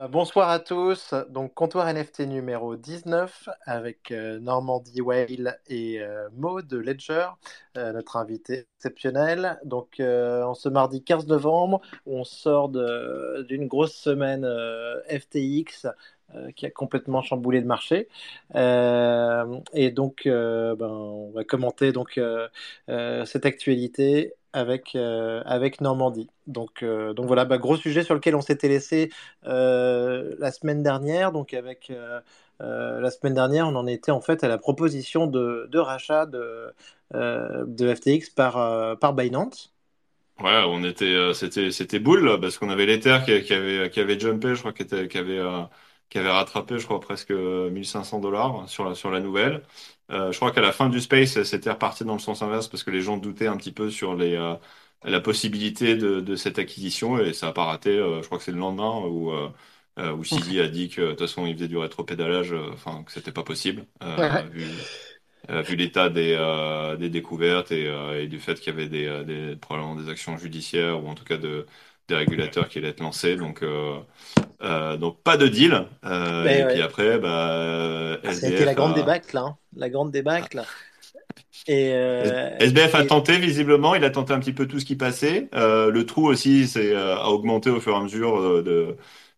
Bonsoir à tous. Donc, comptoir NFT numéro 19 avec euh, Normandie Whale et euh, Maud de Ledger, euh, notre invité exceptionnel. Donc, euh, en ce mardi 15 novembre, on sort d'une grosse semaine euh, FTX euh, qui a complètement chamboulé le marché. Euh, et donc, euh, ben, on va commenter donc, euh, euh, cette actualité avec, euh, avec Normandie. Donc, euh, donc voilà, bah, gros sujet sur lequel on s'était laissé euh, la semaine dernière. Donc avec euh, euh, la semaine dernière, on en était en fait à la proposition de, rachat de, euh, de FTX par, euh, par Binance. Ouais, on était, euh, c'était, c'était boule parce qu'on avait l'Ether qui, avait, qui avait jumpé, je crois, qui qui avait, euh, qui avait rattrapé, je crois, presque 1500 dollars sur la, sur la nouvelle. Euh, je crois qu'à la fin du space, c'était reparti dans le sens inverse parce que les gens doutaient un petit peu sur les, euh, la possibilité de, de cette acquisition et ça a pas raté. Euh, je crois que c'est le lendemain où, euh, euh, où Sisi a dit que de toute façon il faisait du rétropédalage, euh, enfin que c'était pas possible euh, vu, euh, vu l'état des, euh, des découvertes et, euh, et du fait qu'il y avait des, euh, des, probablement des actions judiciaires ou en tout cas de, des régulateurs qui allaient être lancés. Donc, euh, euh, donc pas de deal. Euh, et puis après, bah, euh, Ah, ça a été la grande a, débâcle, là, hein. La grande débâcle. Et, euh, SBF a et tenté visiblement, il a tenté un petit peu tout ce qui passait. Le trou aussi c'est, a augmenté au fur et à mesure de,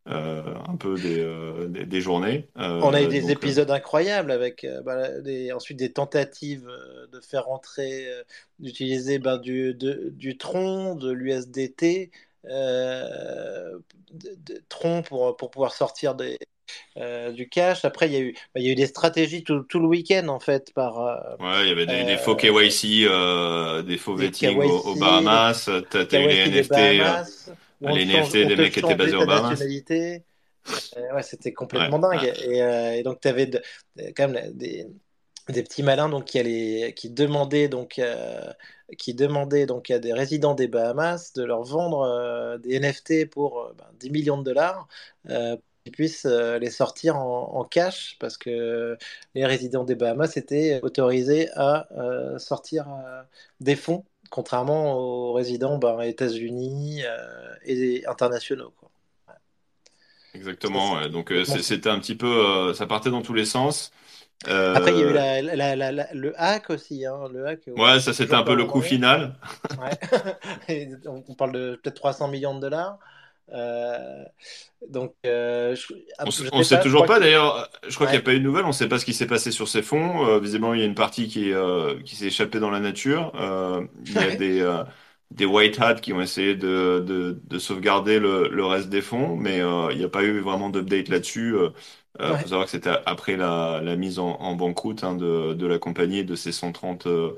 euh, un peu des, euh, des, des journées. on a eu des donc, épisodes incroyables avec bah, des, ensuite des tentatives de faire entrer, euh, d'utiliser ben, du, de- du Tron, de l'USDT, de- de- Tron pour, pour pouvoir sortir des, euh, du cash. Après, il y a eu, bah, il y a eu des stratégies tout, tout le week-end, en fait, par euh, Ouais, il y avait des, des faux euh, KYC, euh, des faux vetting aux, aux KYC, des Bahamas. T'as, eu les KYC NFT, euh, les NFT des mecs qui étaient basés aux Bahamas. Euh, ouais, c'était complètement ouais. dingue. Et, euh, et donc, tu avais de- quand même des, des petits malins donc, qui, allaient, qui demandaient, donc, euh, qui demandaient donc, à des résidents des Bahamas de leur vendre euh, des NFT pour euh, ben, 10 millions de dollars euh, pour qu'ils puissent les sortir en, en cash parce que les résidents des Bahamas étaient autorisés à sortir des fonds, contrairement aux résidents ben, États-Unis et internationaux. Quoi. Exactement. ouais. Donc c'était un petit peu, ça partait dans tous les sens. Après, il y a eu Euh, la, la- la- la- le hack aussi, hein, le hack ouais, ne ça c'était un peu le coup final. Ouais. On parle de peut-être 300 millions de dollars. Euh, donc, euh, je, On, s- je on sais sait toujours pas que. d'ailleurs. Je crois qu'il n'y a pas eu de nouvelles. On ne sait pas ce qui s'est passé sur ces fonds. Euh, visiblement, il y a une partie qui, est, euh, qui s'est échappée dans la nature. Euh, il y a des, euh, des white hats qui ont essayé de, de, de sauvegarder le, le reste des fonds, mais euh, il n'y a pas eu vraiment d'update là-dessus. Euh, euh, faut savoir que c'était après la, la mise en, en banqueroute hein, de, de la compagnie et de ses 130 euh,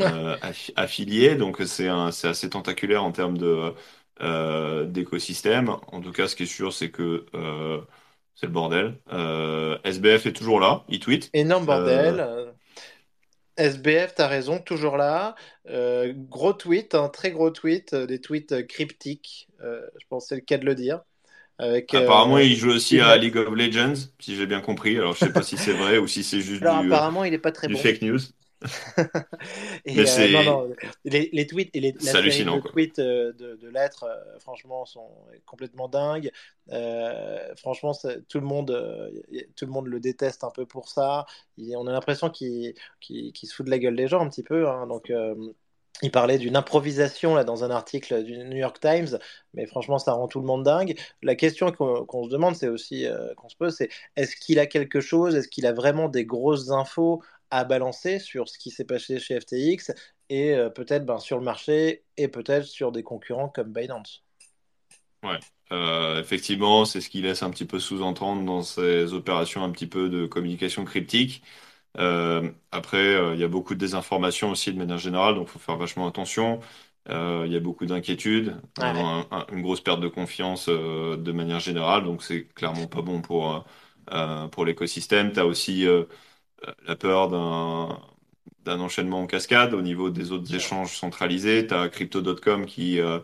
euh, affi- affiliés. Donc c'est assez tentaculaire en termes d'écosystème. En tout cas, ce qui est sûr, c'est que c'est le bordel. Euh, SBF est toujours là, il tweet. Énorme bordel. Euh, SBF, t'as raison, toujours là. Euh, gros tweet, un très gros tweet, des tweets cryptiques, je pense que c'est le cas de le dire, avec apparemment, euh, il joue aussi à League of Legends, si j'ai bien compris. Alors, je sais pas si c'est vrai ou si c'est juste Alors du, euh, apparemment, il est pas très du bon. fake news, mais euh, non, c'est non, les, les tweets et les- la hallucinant, de tweets euh, de, euh, franchement, sont complètement dingues. Euh, franchement, tout le monde, euh, tout le monde le déteste un peu pour ça. On a l'impression qu'il qu'il se fout de la gueule des gens un petit peu. hein. Donc, euh, il parlait d'une improvisation là dans un article du New York Times, mais franchement, ça rend tout le monde dingue. La question qu'on se demande, c'est aussi euh, qu'on se pose, c'est est-ce qu'il a quelque chose, est-ce qu'il a vraiment des grosses infos à balancer sur ce qui s'est passé chez FTX et euh, peut-être ben, sur le marché et peut-être sur des concurrents comme Binance? Ouais. Euh, effectivement, c'est ce qu'il laisse un petit peu sous-entendre dans ses opérations un petit peu de communication cryptique. Euh, après, euh, il y a beaucoup de désinformation aussi de manière générale, donc il faut faire vachement attention. Euh, il y a beaucoup d'inquiétudes, Ouais, un- un- une grosse perte de confiance euh, de manière générale, donc c'est clairement pas bon pour, euh, euh, pour l'écosystème. Tu as aussi euh, la peur d'un d'un enchaînement en cascade au niveau des autres sûr. échanges centralisés. Tu as Crypto.com qui, euh,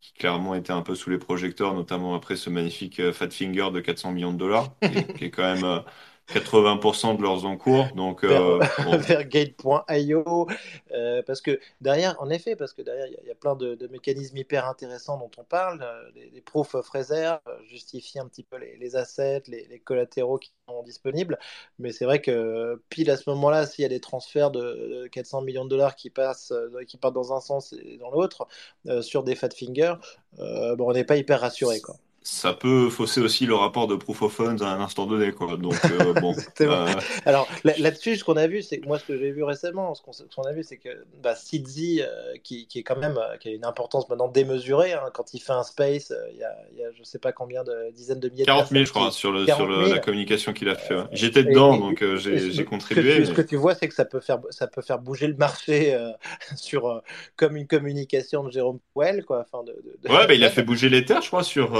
qui clairement était un peu sous les projecteurs, notamment après ce magnifique euh, Fat Finger de 400 millions de dollars, qui est, qui est quand même, euh, 80% de leurs encours. Donc, vers, euh, bon. vers Gate.io. Euh, parce que derrière, en effet, parce que derrière, il y, a plein de, de, mécanismes hyper intéressants dont on parle. Euh, les, les proof of reserve justifient un petit peu les, les assets, les, les, collatéraux qui sont disponibles. Mais c'est vrai que pile à ce moment-là, s'il y a des transferts de 400 millions de dollars qui, passent, qui partent dans un sens et dans l'autre, euh, sur des fat fingers, bon, on n'est pas hyper rassuré. Quoi ça peut fausser aussi le rapport de proof of funds à un instant donné, quoi. Donc euh, bon. euh... Alors là-dessus, ce qu'on a vu, c'est moi ce que j'ai vu récemment, ce qu'on a vu, c'est que bah, Sidzi, euh, qui, qui, est quand même qui a une importance maintenant démesurée, hein, quand il fait un space, il y, a, y, a, je sais pas combien de dizaines de milliers. 40 000, je crois, sur, le, sur le, la communication qu'il a fait. Ouais. J'étais dedans, et, donc j'ai contribué. Ce que, mais... ce que, tu vois, c'est que ça peut faire ça peut faire bouger le marché sur comme une communication de Jérôme Powell, quoi. Enfin, de, de, ouais, bah, il a fait bouger les terres, je crois, sur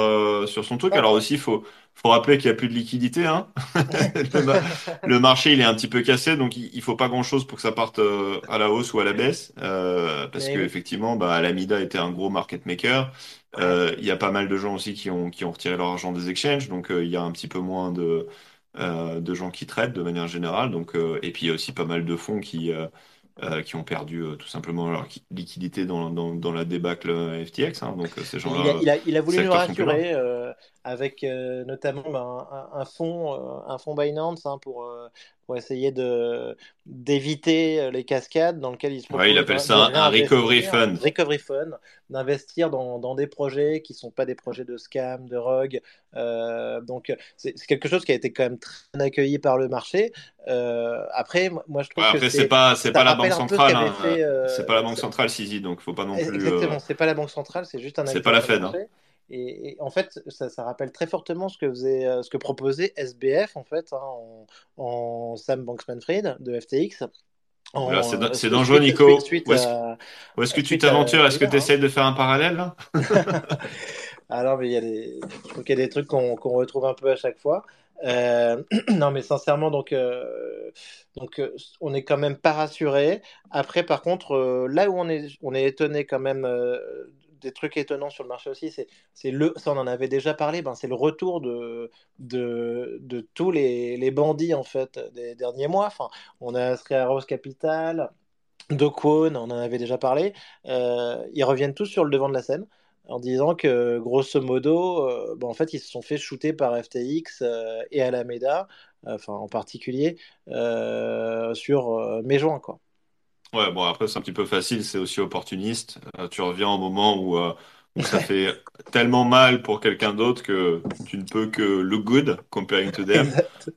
sur son truc. Alors aussi, il faut, faut rappeler qu'il n'y a plus de liquidité. Hein le, le, marché, il est un petit peu cassé, donc il ne faut pas grand-chose pour que ça parte euh, à la hausse ou à la baisse. Euh, parce qu'effectivement, bah, Alameda était un gros market maker. Euh, il y a pas mal de gens aussi qui ont, qui ont retiré leur argent des exchanges, donc il y a un petit peu moins de, de gens qui traitent de manière générale. Donc, et puis il y a aussi pas mal de fonds qui... Euh, qui ont perdu euh, tout simplement leur liquidité dans, dans, dans la débâcle FTX. Hein, donc ces gens-là. Il, il, a, il a voulu nous rassurer euh, avec notamment ben, un, un, fonds, un fonds Binance hein, pour, pour essayer de d'éviter les cascades dans lesquelles il se ouais, il appelle ça un, un recovery fund. Recovery fund, d'investir dans, dans, des projets qui sont pas des projets de scam, de rogue. Euh, donc c'est quelque chose qui a été quand même très bien accueilli par le marché. Euh, après, moi je trouve ouais, après, que c'est pas c'est pas la banque centrale. Hein. Euh, c'est pas la banque centrale, Sisi, donc faut pas non plus. Exactement, c'est pas la banque centrale, c'est juste un. C'est pas la Fed. Et, et, en fait, ça, ça, rappelle très fortement ce que, faisait, ce que proposait SBF en fait, hein, en, en, Sam Bankman-Fried de FTX. C'est dangereux, Nico. Suite, Où est-ce est que tu t'aventures Est-ce que tu essayes de faire un parallèle? Alors, mais il y a des, je trouve qu'il y a des trucs qu'on qu retrouve un peu à chaque fois. Euh, non, mais sincèrement, donc, euh, donc, euh, on n'est quand même pas rassuré. Après, par contre, euh, là où on est, on est étonné quand même euh, des trucs étonnants sur le marché aussi, c'est le, ça en avait déjà parlé, ben c'est le retour de, de, de tous les, les, bandits en fait des derniers mois. Enfin, on a Rose Capital, Dokwon, on en avait déjà parlé. Euh, ils reviennent tous sur le devant de la scène en disant que grosso modo, euh, ben, en fait, ils se sont fait shooter par FTX euh, et Alameda, enfin en particulier euh, sur joints quoi. Ouais, bon, après, c'est un petit peu facile, c'est aussi opportuniste. Euh, tu reviens au moment où, euh, où ça fait tellement mal pour quelqu'un d'autre que tu ne peux que look good comparing to them.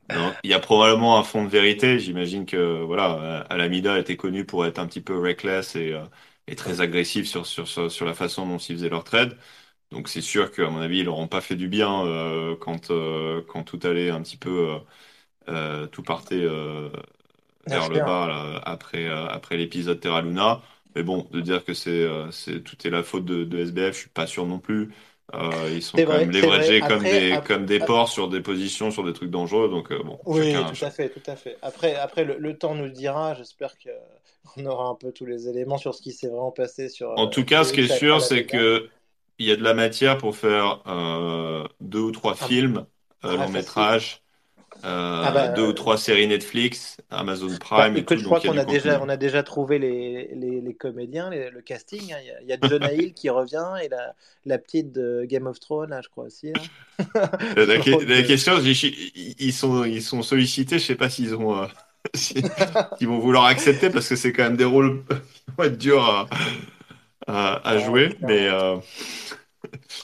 Donc, il y a probablement un fond de vérité. J'imagine que, voilà, Alameda était connu pour être un petit peu reckless et, euh, et très agressif sur, sur, sur, sur la façon dont ils faisaient leur trade. Donc, c'est sûr qu'à mon avis, ils n'auront pas fait du bien euh, quand, euh, quand tout allait un petit peu, euh, tout partait vers le bas là, après, euh, après l'épisode Terra Luna. Mais bon, de dire que c'est, euh, c'est tout est la faute de, de, SBF, je suis pas sûr non plus. Euh, ils sont quand vrai, même leveragés comme des, après, comme des ports sur des positions, sur des trucs dangereux. Donc, euh, bon, oui, chacun, tout chacun. à fait, tout à fait. Après, après le, le temps nous le dira. J'espère qu'on aura un peu tous les éléments sur ce qui s'est vraiment passé. Sur, en tout cas, ce qui est sûr, c'est que il y a de la matière pour faire deux ou trois ah, films, euh, long métrage. Euh, ah bah, deux ou trois séries Netflix, Amazon bah, Prime. Bah, écoute, je crois qu'on a, déjà, on a déjà trouvé les, les, les comédiens, les, le casting. Hein. Il, y a, il, y a, Jonah Hill qui revient et la, la, petite de Game of Thrones, là, je crois aussi. Hein. la, la, la, question, ils sont, ils sont sollicités. Je sais pas s'ils ont, euh, vont vouloir accepter parce que c'est quand même des rôles qui vont être durs à, à, à jouer, mais. Euh...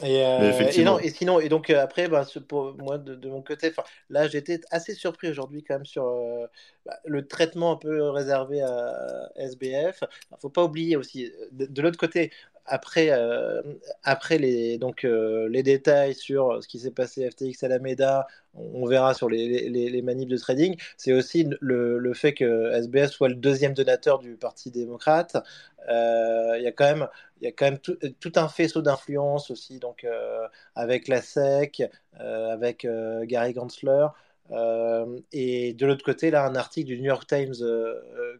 Et, euh, et, non, et sinon, et donc euh, après, bah, pour moi de, de mon côté, là j'étais assez surpris aujourd'hui quand même sur euh, bah, le traitement un peu réservé à SBF. Il faut pas oublier aussi, de, de l'autre côté, après, euh, après les, donc, euh, les détails sur ce qui s'est passé FTX Alameda, on, verra sur les, les, les, de trading, c'est aussi le, le, fait que SBS soit le deuxième donateur du Parti démocrate. Euh, il y a quand même, y a quand même tout, tout un faisceau d'influence aussi, donc, avec la SEC, avec Gary Gensler. Et de l'autre côté, là, un article du New York Times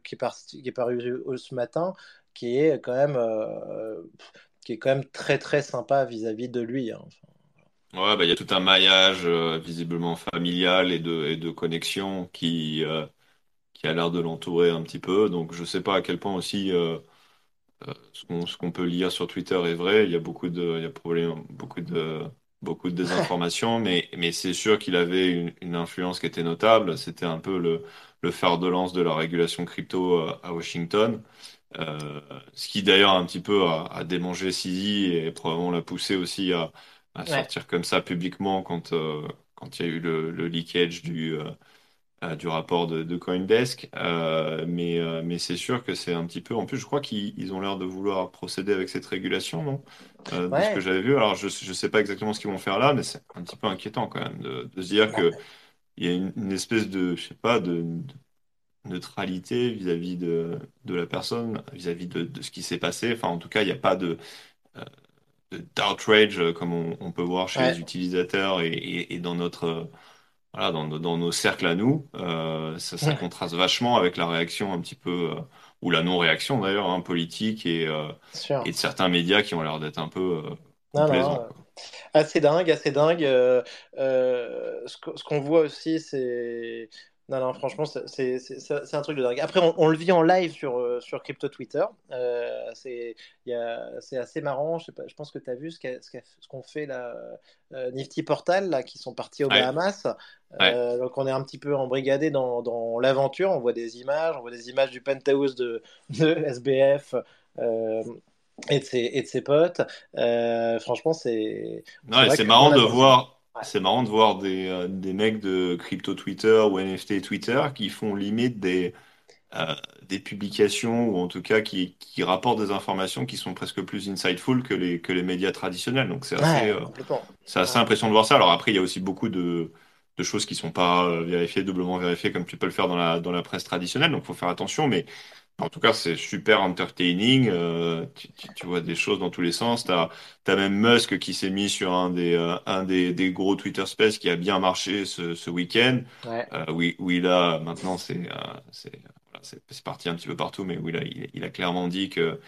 qui, est par, qui, est paru ce matin qui est quand même, euh, qui est quand même très très sympa vis-à-vis -vis de lui. Hein. Enfin, Ouais, bah, il y a tout un maillage euh, visiblement familial et de, et de connexion qui, euh, qui a l'air de l'entourer un petit peu. Donc je sais pas à quel point aussi ce qu'on qu'on peut lire sur Twitter est vrai. Il y a beaucoup de, il y a probablement beaucoup de, beaucoup de désinformation, mais, mais c'est sûr qu'il avait une, une influence qui était notable. C'était un peu le, le fer de lance de la régulation crypto à Washington. Euh, ce qui d'ailleurs un petit peu a, a démangé CZ et probablement l'a poussé aussi à, à Ouais, sortir comme ça publiquement quand, euh, quand il y a eu le, le leakage du, euh, euh, du rapport de, de Coindesk. Euh, mais euh, mais c'est sûr que c'est un petit peu. En plus, je crois qu'ils ils ont l'air de vouloir procéder avec cette régulation, non? Euh, de ce que ouais, j'avais vu. Alors, je ne sais pas exactement ce qu'ils vont faire là, mais c'est un petit peu inquiétant quand même de, de se dire bah, que il y a une, une espèce de, je sais pas, de neutralité vis-à-vis de, de la personne, vis-à-vis de, de ce qui s'est passé. Enfin, en tout cas, il n'y a pas de, euh, de- d'outrage euh, comme on, on peut voir chez les ouais, utilisateurs et, et, et dans notre, euh, voilà, dans, nos- dans nos cercles à nous. Euh, ça, ça contraste vachement avec la réaction un petit peu, euh, ou la non-réaction d'ailleurs, hein, politique et, euh, sûr. et de certains médias qui ont l'air d'être un peu euh, Non, complaisants, non. quoi. Assez dingue, assez dingue. Euh, euh, ce que- ce qu'on voit aussi, c'est. Non, non, franchement, c'est un truc de dingue. Après, on, on le vit en live sur, euh, sur Crypto Twitter. Euh, c'est assez marrant. Je sais pas, je pense que tu as vu ce qu'a- ce qu'a- ce qu'on fait là, euh, Nifty Portal, là, qui sont partis aux Ouais, Bahamas. ouais. Euh, donc, on est un petit peu embrigadé dans, dans l'aventure. On voit des images, on voit des images du penthouse de, de SBF. euh, et de ses, et de ses potes. Franchement, c'est Non, c'est marrant de voir, C'est marrant de voir des, euh, des mecs de crypto Twitter ou NFT Twitter qui font limite des, euh, des publications ou en tout cas qui, qui rapportent des informations qui sont presque plus insightful que les, que les médias traditionnels. Donc c'est assez, Ouais, euh, complètement. c'est assez Ouais, impressionnant de voir ça. Alors après, il y a aussi beaucoup de, de choses qui sont pas euh, vérifiées, doublement vérifiées comme tu peux le faire dans la, dans la presse traditionnelle. Donc faut faire attention. Mais en tout cas, c'est super entertaining. Euh, tu, tu- tu vois des choses dans tous les sens. T'as, t'as même Musk qui s'est mis sur un des, euh, un des, des gros Twitter Space qui a bien marché ce, ce week-end. ouais, Euh, où, il où il a, maintenant, c'est, euh, voilà, parti un petit peu partout, mais où il a, il, il a clairement dit que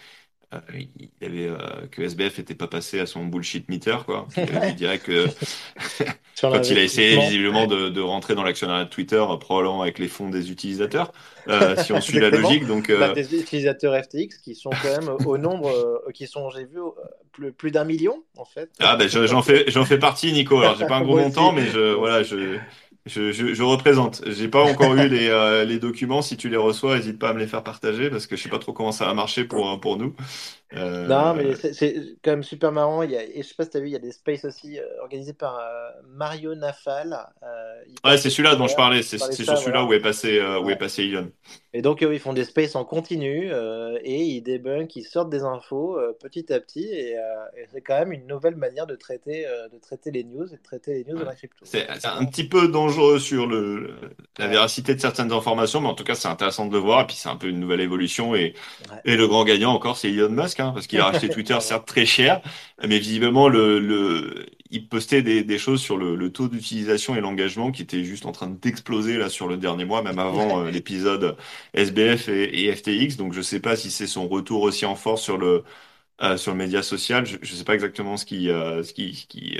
euh, il avait euh, que SBF n'était pas passé à son bullshit meter, quoi. Dit direct que quand il a essayé visiblement de, de rentrer dans l'actionnariat de Twitter, euh, probablement avec les fonds des utilisateurs, euh, si on suit la logique. Donc, Bah, euh, des utilisateurs FTX qui sont quand même au nombre, qui sont, j'ai vu, plus, plus d'un million, en fait. ah ben je- j'en fais j'en fais partie, Nico. Alors j'ai pas un gros montant, mais je voilà, je je, je, je représente. J'ai pas encore eu les, euh, documents. Si tu les reçois, n'hésite pas à me les faire partager parce que je sais pas trop comment ça va marcher pour pour nous. Non, mais Euh, c'est quand même super marrant. Il y a, et je sais pas si tu as vu, il y a des spaces aussi euh, organisés par euh, Mario Nafal. Euh, Ouais, c'est celui-là dont je parlais. C'est sur celui-là voilà. où est passé euh, où est Ouais. passé Elon. Et donc, ils font des spaces en continu euh, et ils débunkent, ils sortent des infos euh, petit à petit. Et, euh, et c'est quand même une nouvelle manière de traiter, euh, de traiter les news et de traiter les news Ouais. de la crypto. C'est un euh, petit peu dangereux sur le, la ouais, véracité de certaines informations, mais en tout cas, c'est intéressant de le voir. Et puis, c'est un peu une nouvelle évolution. Et, et le grand gagnant encore, c'est Elon Musk, hein, parce qu'il a racheté Twitter, certes très cher, mais visiblement, le, le, il postait des, des choses sur le, le taux d'utilisation et l'engagement qui était juste en train d'exploser là sur le dernier mois, même avant euh, l'épisode SBF et, et FTX. Donc, je sais pas si c'est son retour aussi en force sur le, euh, sur le média social. Je, je sais pas exactement ce qui, euh, ce qui, ce qui,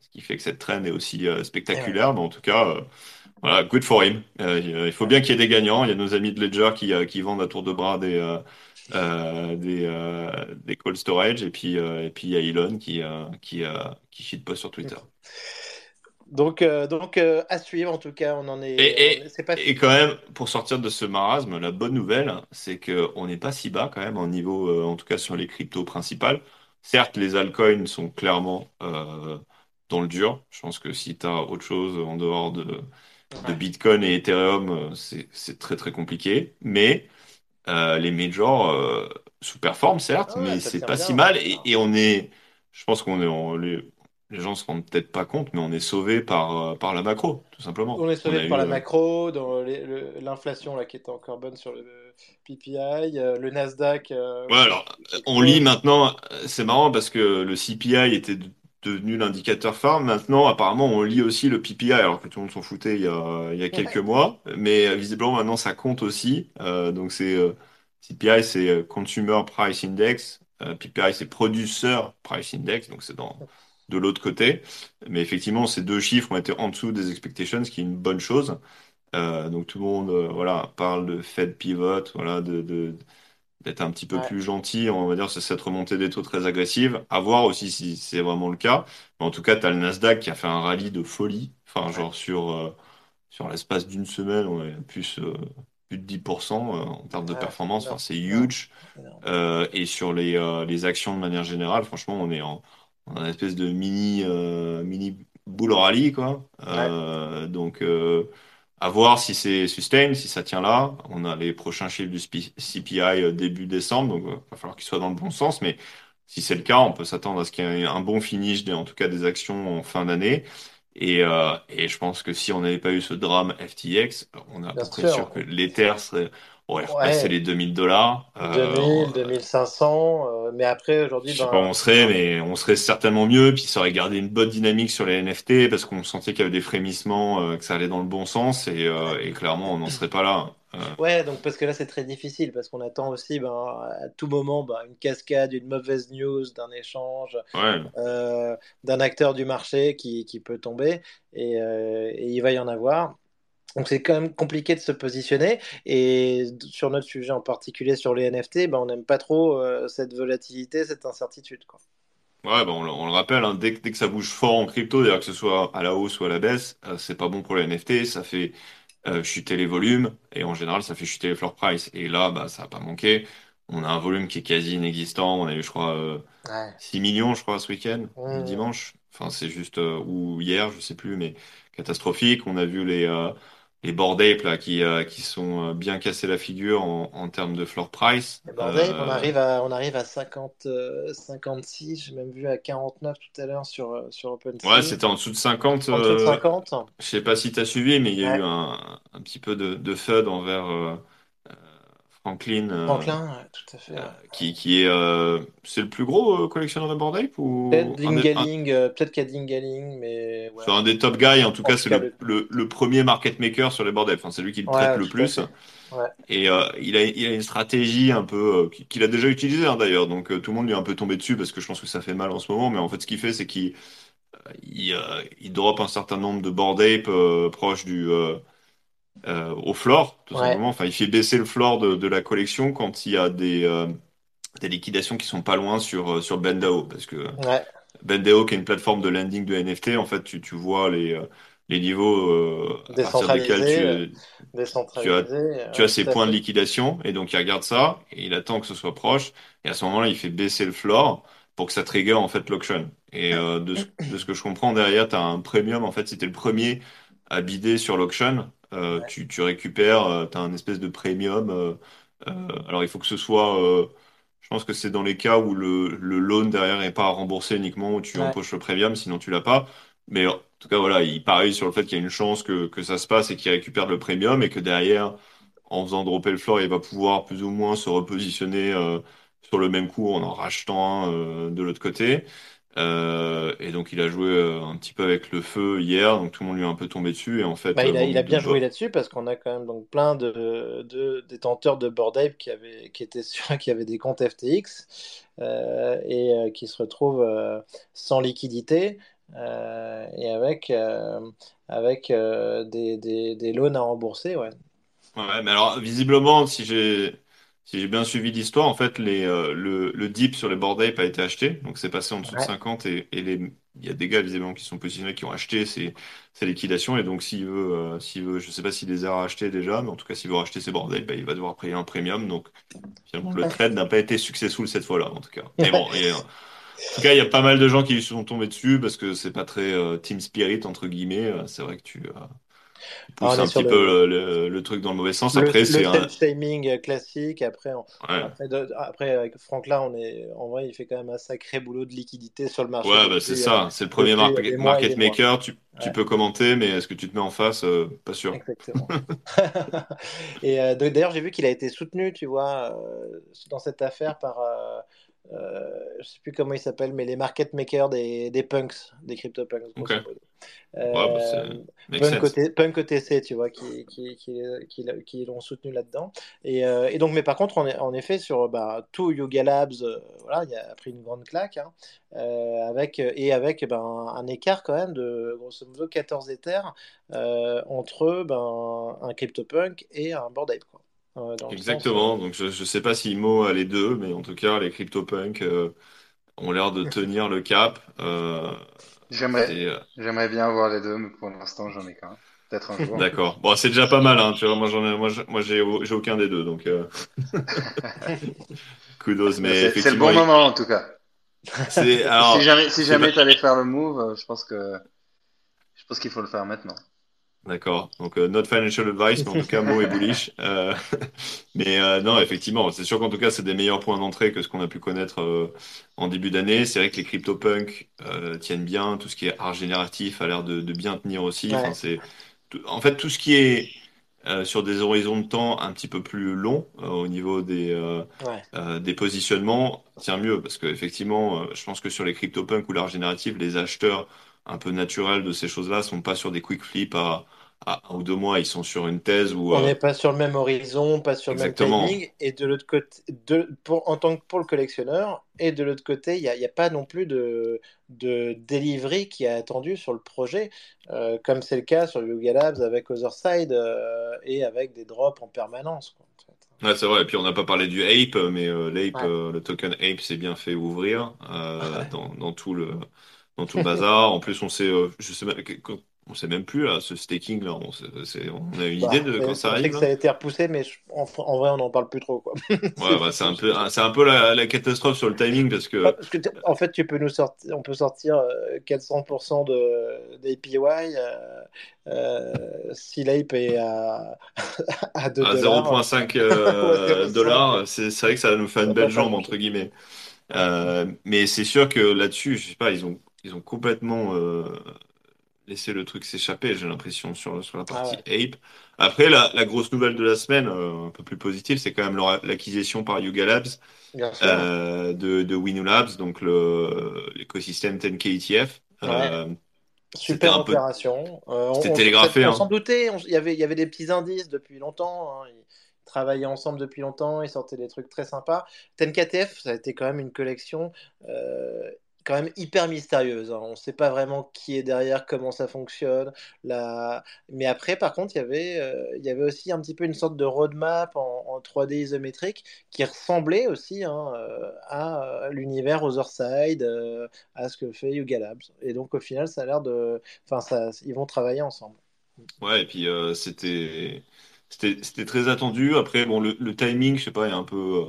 ce qui fait que cette trend est aussi spectaculaire. Mais en tout cas, voilà, good for him. Il faut bien qu'il y ait des gagnants. Il y a nos amis de Ledger qui, qui vendent à tour de bras des, euh, des, euh, des cold storage. Et puis, euh, et puis il y a Elon qui, euh, qui, qui shitpost sur Twitter. Donc, donc à suivre en tout cas, on en est, Et, on et, est- pas quand même, pour sortir de ce marasme, la bonne nouvelle, c'est qu'on n'est pas si bas quand même en niveau, en tout cas sur les cryptos principales. Certes, les altcoins sont clairement dans le dur. Je pense que si tu as autre chose en dehors de, de Bitcoin et Ethereum, c'est, c'est très très compliqué. Mais euh, les majors euh, sous-performent, certes, Ah ouais, mais ça c'est tient pas si bien, mal. tient Et, on est, je pense qu'on est, on- les, les gens se rendent peut-être pas compte, mais on est sauvé par, euh, par la macro, tout simplement. On est On sauvé a par eu, la euh, macro, dans les- le- l'inflation là qui était encore bonne sur le PPI, euh, le Nasdaq euh, Ouais, alors, qui- euh, qui on lit explose. maintenant, euh, c'est marrant parce que le CPI était de- devenu l'indicateur phare. Maintenant, apparemment, on lit aussi le PPI, alors que tout le monde s'en foutait il y a, il y a quelques Ouais, mois. Mais euh, visiblement, maintenant, ça compte aussi. Euh, donc, c'est euh, CPI, c'est euh, Consumer Price Index. Euh, PPI, c'est Producer Price Index. Donc, c'est dans, de l'autre côté. Mais effectivement, ces deux chiffres ont été en dessous des expectations, ce qui est une bonne chose. Donc tout le monde voilà, parle de Fed pivot, voilà, de, de- d'être un petit peu Ouais, plus gentil, on va dire, c'est cette remontée des taux très agressive. À voir aussi si c'est vraiment le cas. Mais en tout cas, tu as le Nasdaq qui a fait un rallye de folie. Enfin, ouais, genre sur, euh, sur l'espace d'une semaine, on est plus, euh, plus de 10% euh, en termes de ouais, performance. Enfin, c'est huge. Euh, et sur les, les actions de manière générale, franchement, on est en, en espèce de mini, mini bull rally, quoi. Donc, à voir si c'est sustain, si ça tient là. On a les prochains chiffres du CPI euh, début décembre, donc il va falloir qu'ils soient dans le bon sens. Mais si c'est le cas, on peut s'attendre à ce qu'il y ait un bon finish, des, en tout cas des actions en fin d'année. Et, euh, et je pense que si on n'avait pas eu ce drame FTX, on est à peu près sûr. que l'Ether serait, aurait repassé Ouais, les 2000 dollars. deux Euh, mille, deux mille cinq cents. euh, mais après, aujourd'hui, je sais pas où dans, on serait, mais on serait certainement mieux. Puis ça aurait gardé une bonne dynamique sur les NFT parce qu'on sentait qu'il y avait des frémissements, euh, que ça allait dans le bon sens. Et, euh, et clairement, on n'en serait pas là. Euh, Ouais, donc parce que là c'est très difficile, parce qu'on attend aussi ben, à tout moment ben, une cascade, une mauvaise news d'un échange, ouais. euh, d'un acteur du marché qui, qui peut tomber, et, euh, et il va y en avoir. Donc c'est quand même compliqué de se positionner, et sur notre sujet en particulier sur les NFT, ben, on n'aime pas trop euh, cette volatilité, cette incertitude, quoi. Ouais, bah on, le on le rappelle, hein, dès, que- dès que ça bouge fort en crypto, d'ailleurs que ce soit à la hausse ou à la baisse, euh, c'est pas bon pour les NFT, ça fait euh, chuter les volumes et en général ça fait chuter les floor price. Et là, bah ça a pas manqué. On a un volume qui est quasi inexistant. On a eu, je crois, euh, Ouais. 6 millions, je crois, ce week-end, le Mmh. dimanche. Enfin, c'est juste ou hier, je sais plus, mais catastrophique. On a vu les les Bored Ape là qui euh, qui sont euh, bien cassés la figure en, en termes de floor price. Et bordel, on Euh, arrive à, on arrive à 50, euh, 56, j'ai même vu à 49 tout à l'heure sur, sur ouais, c'était en dessous de 50. En dessous de 50? Je sais pas si tu as suivi, mais il y a eu un, un petit peu de, de FUD envers Franklin, euh, Franklin, ouais, tout à fait. euh, ouais. qui, qui est, euh, c'est le plus gros euh, collectionneur de Bored Ape Peut-être ou un, un- Dingaling, euh, peut-être qu'il y a Dingaling, mais ouais. c'est un des top guys. En tout En cas, c'est le, le... premier market maker sur les Bored Ape. Enfin, c'est lui qui le traite le plus. Et il a, il a une stratégie un peu qu'il a déjà utilisée hein, d'ailleurs. Donc tout le monde lui est un peu tombé dessus parce que je pense que ça fait mal en ce moment. Mais en fait, ce qu'il fait, c'est qu'il il, il drop un certain nombre de Bored Ape proches du euh, au floor, tout ouais, simplement. Enfin, il fait baisser le floor de, de la collection quand il y a des, euh, des liquidations qui sont pas loin sur, euh, sur Bendao. Parce que ouais. Bendao, qui est une plateforme de landing de NFT, en fait, tu, tu vois les, les niveaux euh, à partir desquels tu, tu as, tu as ces points de liquidation. Et donc, il regarde ça et il attend que ce soit proche. Et à ce moment-là, il fait baisser le floor pour que ça trigger, en fait, l'auction. Et euh, de, ce, de ce que je comprends derrière, tu as un premium. En fait, t'es le premier à bider sur l'auction, euh, tu, tu récupères, tu as un espèce de premium. euh, euh, alors, il faut que ce soit. euh, je pense que c'est dans les cas où le, le loan derrière n'est pas à rembourser uniquement, où tu ouais, empoches le premium, sinon tu l'as pas. Mais en tout cas, voilà, il parie sur le fait qu'il y a une chance que, que ça se passe et qu'il récupère le premium et que derrière, en faisant dropper le floor, il va pouvoir plus ou moins se repositionner euh, sur le même cours en en rachetant un euh, de l'autre côté. Euh, et donc, il a joué euh, un petit peu avec le feu hier, donc tout le monde lui est un peu tombé dessus. Et en fait, Bah, euh, il a, il a de bien joué là-dessus parce qu'on a quand même donc plein de, de détenteurs de Bored Ape qui avaient, qui étaient sur, qui avaient des comptes FTX euh, et euh, qui se retrouvent euh, sans liquidité euh, et avec, euh, avec euh, des, des, des loans à rembourser. Ouais. Ouais, mais alors visiblement, si j'ai si j'ai bien suivi l'histoire, en fait, les, euh, le, le dip sur les Bored Ape a été acheté, donc c'est passé en dessous de Ouais. 50 et, et les, il y a des gars visiblement qui sont positionnés qui ont acheté ces, ces liquidations et donc s'il veut, euh, s'il veut, je sais pas s'il les a rachetés déjà, mais en tout cas s'il veut racheter ces Bored Ape, bah, il va devoir payer un premium, donc finalement le trade n'a pas été successful cette fois-là en tout cas. Mais bon, et, euh, en tout cas il y a pas mal de gens qui sont tombés dessus parce que c'est pas très euh, team spirit entre guillemets. Euh, C'est vrai que tu euh, tu Ah, un petit peu le, le, le- le truc dans le mauvais sens. Après, le c'est un. self-shaming classique. Après, on- Ouais, après, de- après, avec Franklin, on est, en vrai, il fait quand même un sacré boulot de liquidité sur le marché ouais bah, c'est euh, ça. C'est le premier mar- market maker. Tu, tu peux commenter, mais est-ce que tu te mets en face? Euh, pas sûr. Exactement. Et euh, d'ailleurs, j'ai vu qu'il a été soutenu, tu vois, dans cette affaire par, euh, je sais plus comment ils s'appellent, mais les market makers des, des punks, des crypto punks. Ok. Ouais, bah, Euh, Punk, sense. OT Punk OTC, tu vois, qui, qui, qui, qui, qui l'ont soutenu là-dedans. Et, euh, et donc, mais par contre, en, en effet, sur bah, tout Yuga Labs, euh, voilà, il a pris une grande claque, hein, euh, avec, et avec ben, un écart quand même de grosso modo 14 Ethers euh, entre ben, un CryptoPunk et un Bored Ape, quoi. Euh, dans le sens, euh, Exactement. Donc je je sais pas si Imo a les deux, mais en tout cas les CryptoPunks euh, ont l'air de tenir le cap. Euh, J'aimerais, c'est euh, j'aimerais bien avoir les deux, mais pour l'instant, j'en ai qu'un. Peut-être un jour. d'accord. Bon, c'est déjà pas mal, hein. Tu vois, moi j'en ai, moi je- moi j'ai j'ai aucun des deux, donc euh, kudos. Mais C'est c'est le effectivement, bon il- moment, en tout cas. c'est Si alors jamais, si c'est pas- jamais tu allais faire le move, euh, je pense que, je pense qu'il faut le faire maintenant. D'accord. Donc, euh, not financial advice, mais en tout cas, Mo est bullish. Euh, mais euh, non, effectivement, c'est sûr qu'en tout cas, c'est des meilleurs points d'entrée que ce qu'on a pu connaître euh, en début d'année. C'est vrai que les CryptoPunks euh, tiennent bien. Tout ce qui est art génératif a l'air de, de bien tenir aussi. Enfin, c'est en fait tout ce qui est sur des horizons de temps un petit peu plus longs au niveau des ouais. des positionnements tient mieux parce que effectivement, euh, je pense que sur les CryptoPunks ou l'art génératif, les acheteurs un peu naturels de ces choses-là sont pas sur des quick flips à, à un ou deux mois, ils sont sur une thèse où On euh, n'est pas sur le même horizon, pas sur le même exactement, timing, et de l'autre côté, de, pour, en tant que pour le collectionneur, et de l'autre côté, il n'y a, y a pas non plus de, de delivery qui est attendu sur le projet, euh, comme c'est le cas sur Yuga Labs avec Otherside euh, et avec des drops en permanence, quoi, en fait. ouais, c'est vrai. Et puis on n'a pas parlé du Ape, mais euh, l'Ape, Ouais. euh, le token Ape s'est bien fait ouvrir dans, dans tout le dans tout le bazar. En plus, on sait, euh, je sais même, on sait même plus là, ce staking là, on, sait- c'est- on a une idée Bah, de quand c'est- ça sait arrive que ça a été repoussé, mais je- en, en vrai, on n'en parle plus trop, quoi. Ouais, C'est bah, c'est un peu, c'est un peu la, la catastrophe sur le timing parce que Parce que t- en fait, tu peux nous sortir, on peut sortir euh, 400% de d'APY euh, euh, si l'ape est à, à 2 À dollars 0,5 ou à euh, 0,5, dollars, c'est c'est vrai que ça nous fait ça une va belle pas faire jambe entre guillemets. Euh, mais c'est sûr que là-dessus, je sais pas, ils ont ils ont complètement euh, laissé le truc s'échapper. J'ai l'impression sur sur la Ah partie ouais, Ape. Après, la, la grosse nouvelle de la semaine, euh, un peu plus positive, c'est quand même leur- l'acquisition par Yuga Labs bien sûr. euh, de de Winu Labs, donc le l'écosystème 10K ETF. Ouais, Euh, c'était super un peu, opération. Euh, c'était on, on, s- télégraphé, on s'en hein. doutait, on- il y avait, il y avait des petits indices depuis longtemps. hein. Ils travaillaient ensemble depuis longtemps, ils sortaient des trucs très sympas. TenKTF, ça a été quand même une collection quand même hyper mystérieuse. hein. On ne sait pas vraiment qui est derrière, comment ça fonctionne. La... Mais après, par contre, il y avait, euh, aussi un petit peu une sorte de roadmap en, en 3D isométrique qui ressemblait aussi hein, euh, à euh, l'univers Otherside, à ce que fait Yuga Labs. Et donc, au final, ça a l'air de... Enfin, ils vont travailler ensemble. Ouais, et puis c'était très attendu. Après, bon, le, le timing, je sais pas, est un peu,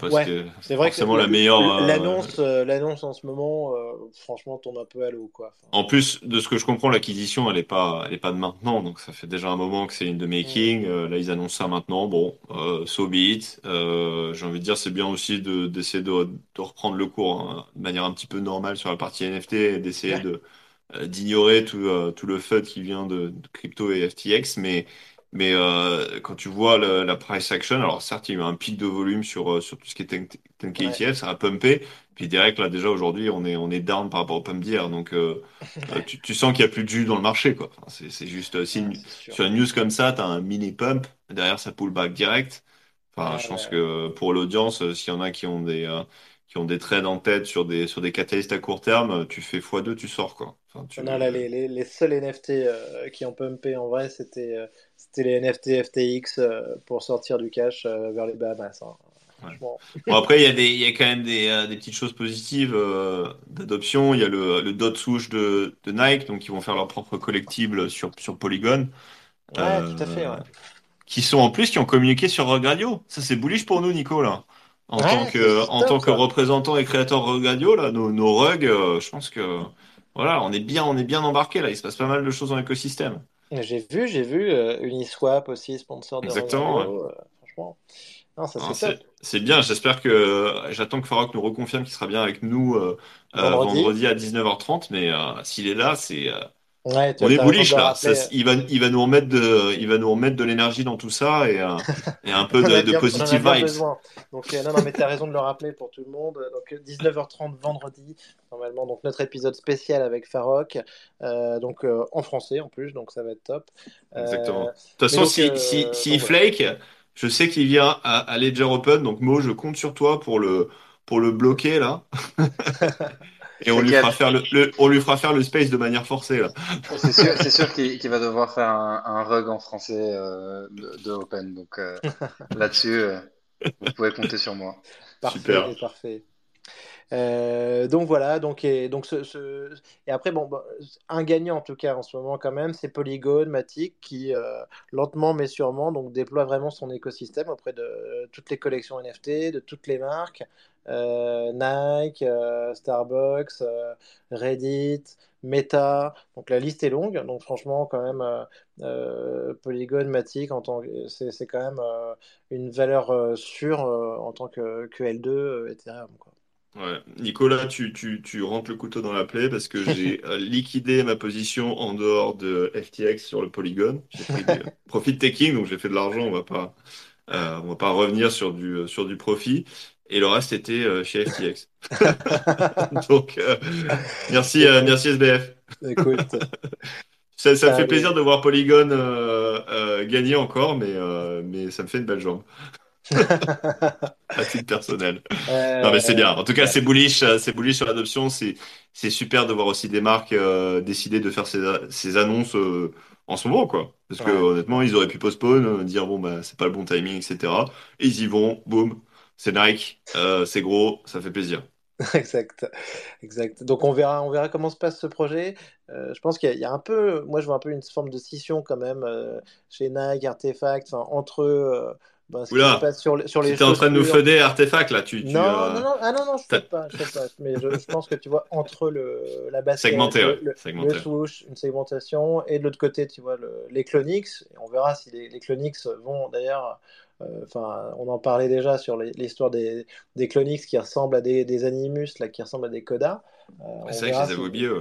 pas, Ouais, c'était c'est vrai que la meilleure. euh, l'annonce, euh, l'annonce en ce moment, euh, franchement, tombe un peu à l'eau, quoi. Enfin, En plus de ce que je comprends, l'acquisition, elle est pas, elle est pas de maintenant, donc ça fait déjà un moment que c'est in the mm, making. Euh, là, ils annoncent ça maintenant. Bon, so be it. J'ai envie de dire, c'est bien aussi de d'essayer de, de reprendre le cours hein, de manière un petit peu normale sur la partie NFT et d'essayer ouais, de d'ignorer tout, tout le FUD qui vient de, de crypto et FTX, mais mais euh, quand tu vois le- la price action, alors certes, il y a eu un pic de volume sur euh, sur tout ce qui est 10 10K ouais, ETF, ça a pumpé. Puis direct là déjà aujourd'hui, on est on est down par rapport au pump d'hier, donc euh, euh, ouais, tu, tu sens qu'il y a plus de jus dans le marché, quoi. Enfin, c'est c'est juste euh, si ouais, une- c'est sûr. sur une news comme ça, t'as un mini pump, derrière ça pull back direct. Enfin, je pense ouais. que pour l'audience, euh, s'il y en a qui ont des euh, qui ont des trades en tête sur des sur des catalystes à court terme, tu fais x2, tu sors, quoi. Enfin, tu Non, là, les, les, les seuls NFT euh, qui ont pumpé en vrai, c'était euh, c'était les NFT FTX euh, pour sortir du cash vers les Bahamas. hein. ouais. Bon, après, il y a y quand même des, des petites choses positives d'adoption. Il y a le, le dot swoosh de, de Nike, donc ils vont faire leur propre collectible sur, sur Polygon, Ouais, tout à fait, ouais. qui sont en plus qui ont communiqué sur Rug Radio. Ça, c'est bullish pour nous, Nico, là. En tant Ouais, que, en tant que représentant et créateur Radio, là, nos, nos rugs, euh, je pense que voilà, on est bien, on est bien embarqué là. Il se passe pas mal de choses dans l'écosystème. J'ai vu, j'ai vu euh, Uniswap aussi, sponsor de Exactement. ouais. Radio. euh, franchement, non, ça c'est c'est bien, j'espère que j'attends que Farok nous reconfirme qu'il sera bien avec nous Vendredi. vendredi à 19h30, mais s'il est là, c'est Ouais, On est bullish là. Ça, il va, il va nous remettre de, il va nous remettre de l'énergie dans tout ça et, euh, et un peu de, de bien, positive vibes. besoin. Donc, euh, non, non, mais tu as raison de le rappeler pour tout le monde. Donc, euh, 19h30 vendredi, normalement, donc notre épisode spécial avec Farok, euh, donc euh, en français en plus, donc ça va être top. Exactement. Euh, De toute façon, donc, si, si, euh, si flake, je sais qu'il vient à, à Ledger Open, donc Mo, je compte sur toi pour le, pour le bloquer là. Et on lui fera faire le, le- on lui fera faire le space de manière forcée là. c'est sûr, c'est sûr qu'il qu'il va devoir faire un, un rug en français euh, de, de Open. Donc euh, là-dessus, euh, vous pouvez compter sur moi. Parfait, Super. parfait. Euh, donc voilà, donc et donc ce, ce- et après bon, bah, un gagnant en tout cas en ce moment quand même, c'est Polygon Matic qui euh, lentement mais sûrement donc déploie vraiment son écosystème auprès de euh, toutes les collections NFT, de toutes les marques, euh, Nike, euh, Starbucks, euh, Reddit, Meta. Donc la liste est longue. Donc franchement quand même Polygon Matic en tant que c'est quand même une valeur sûre en tant que, que L2 euh, Ethereum quoi. Ouais. Nicolas, tu, tu, tu rentres le couteau dans la plaie parce que j'ai liquidé ma position en dehors de FTX sur le Polygon. J'ai pris du profit taking, donc j'ai fait de l'argent. On va pas, euh, on va pas revenir sur du, sur du profit. Et le reste était euh, chez FTX. Donc, euh, merci, euh, merci SBF. écoute, Ça, ça me fait plaisir de voir Polygon euh, euh, gagner encore, mais, euh, mais ça me fait une belle jambe à titre personnel. Non, mais c'est bien. En tout cas, c'est bullish, c'est bullish sur l'adoption. C'est, c'est super de voir aussi des marques décider de faire ces, ces annonces en ce moment, quoi. Parce que ouais, honnêtement, ils auraient pu postpone, dire bon bah c'est pas le bon timing, etc. Et ils y vont, boum. C'est Nike, euh, c'est gros, ça fait plaisir. exact, exact. Donc on verra, on verra comment se passe ce projet. Euh, je pense qu'il y, a il y a un peu, moi je vois un peu une forme de scission quand même euh, chez Nike, Artefact, entre eux, ben, Oula, passe sur, les- sur tu étais en train de nous feuder artefact là. Tu, tu Non, euh, non, non, ah non, non, je fais pas, je pas. Mais je, je pense que tu vois entre le, la basket, segmenté, ouais, le, swoosh, une segmentation, et de l'autre côté, tu vois le, les Clonix. Et on verra si les, les Clonix vont d'ailleurs. Enfin, on en parlait déjà sur l'histoire des, des Clonix qui ressemblent à des, des Animus, là, qui ressemblent à des Coda. Euh, c'est vrai que les si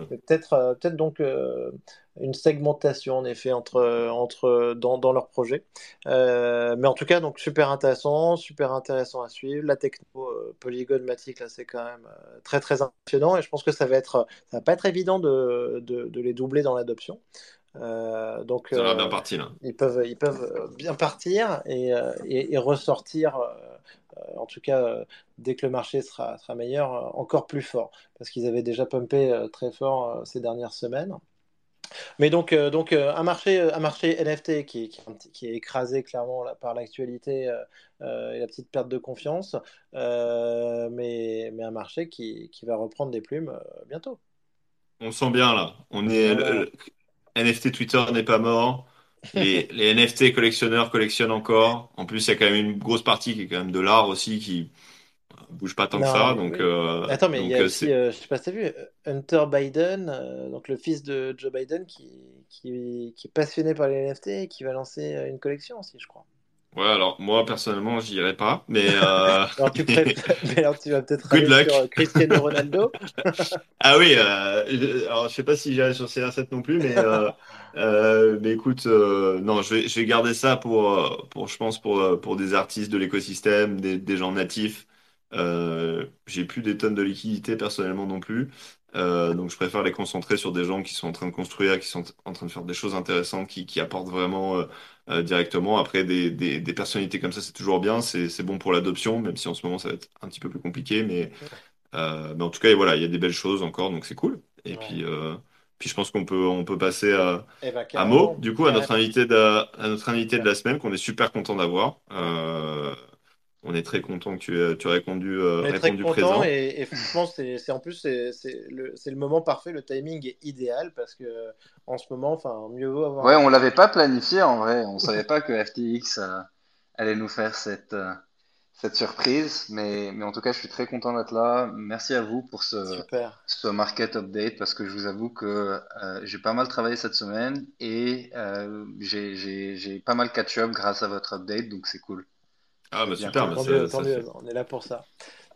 peut-être euh, peut-être donc euh, une segmentation en effet entre, entre dans, dans leur projet. Euh, mais en tout cas, donc super intéressant, super intéressant à suivre. La techno euh, Polygon Matic, là, c'est quand même euh, très très impressionnant et je pense que ça va être, ça va pas être évident de, de, de les doubler dans l'adoption. Euh, donc Ça bien euh, parti là. ils peuvent, ils peuvent bien partir et, euh, et, et ressortir, en tout cas dès que le marché sera, sera meilleur, encore plus fort parce qu'ils avaient déjà pumpé très fort ces dernières semaines. Mais donc, euh, donc euh, un marché, un marché NFT qui, qui, est qui écrasé clairement là, par l'actualité euh, et la petite perte de confiance, euh, mais, mais un marché qui, qui va reprendre des plumes euh, bientôt. On sent bien là. On est le- Voilà. le- NFT Twitter n'est pas mort. Les, les NFT collectionneurs collectionnent encore. En plus, il y a quand même une grosse partie qui est quand même de l'art aussi qui bouge pas tant que ça. mais Donc, oui. euh, Attends, mais il y a euh, aussi, euh, je sais pas si t'as vu, Hunter Biden, euh, donc le fils de Joe Biden, qui, qui, qui est passionné par les NFT et qui va lancer une collection aussi, je crois. Ouais, alors moi personnellement, j'y irai pas, mais euh, Alors tu préfères, mais alors tu vas peut-être good aller sur euh, luck. Cristiano Ronaldo. Ah oui, euh, je- alors je sais pas si j'irai sur CR7 non plus, mais euh, euh, mais écoute, non, je vais je vais garder ça pour pour je pense pour pour des artistes de l'écosystème, des des gens natifs. J'ai plus des tonnes de liquidités personnellement non plus, donc je préfère les concentrer sur des gens qui sont en train de construire, qui sont en train de faire des choses intéressantes, qui qui apportent vraiment euh, directement. Après des des des personnalités comme ça, c'est toujours bien, c'est c'est bon pour l'adoption, même si en ce moment ça va être un petit peu plus compliqué, mais euh, mais en tout cas, voilà, il y a des belles choses encore, donc c'est cool. Et puis, euh, puis je pense qu'on peut, on peut passer à, Eh ben à Mo, carrément, du coup, à notre carrément. invité de, à notre invité de la semaine, qu'on est super content d'avoir. Euh, on est très content que tu aies, tu aies répondu, euh, On est très répondu content présent. et, et franchement, c'est c'est- en plus, c'est c'est le, c'est le moment parfait, le timing est idéal parce que en ce moment, enfin, mieux vaut avoir Ouais, on l'avait pas planifié en vrai. On savait pas que FTX euh, allait nous faire cette, euh, cette surprise. Mais, mais en tout cas, je suis très content d'être là. Merci à vous pour ce, Super. ce market update parce que je vous avoue que euh, j'ai pas mal travaillé cette semaine et euh, j'ai, j'ai, j'ai pas mal catch up grâce à votre update. Donc c'est cool. Ah, bah super, bah, mieux, ça mieux, on est là pour ça.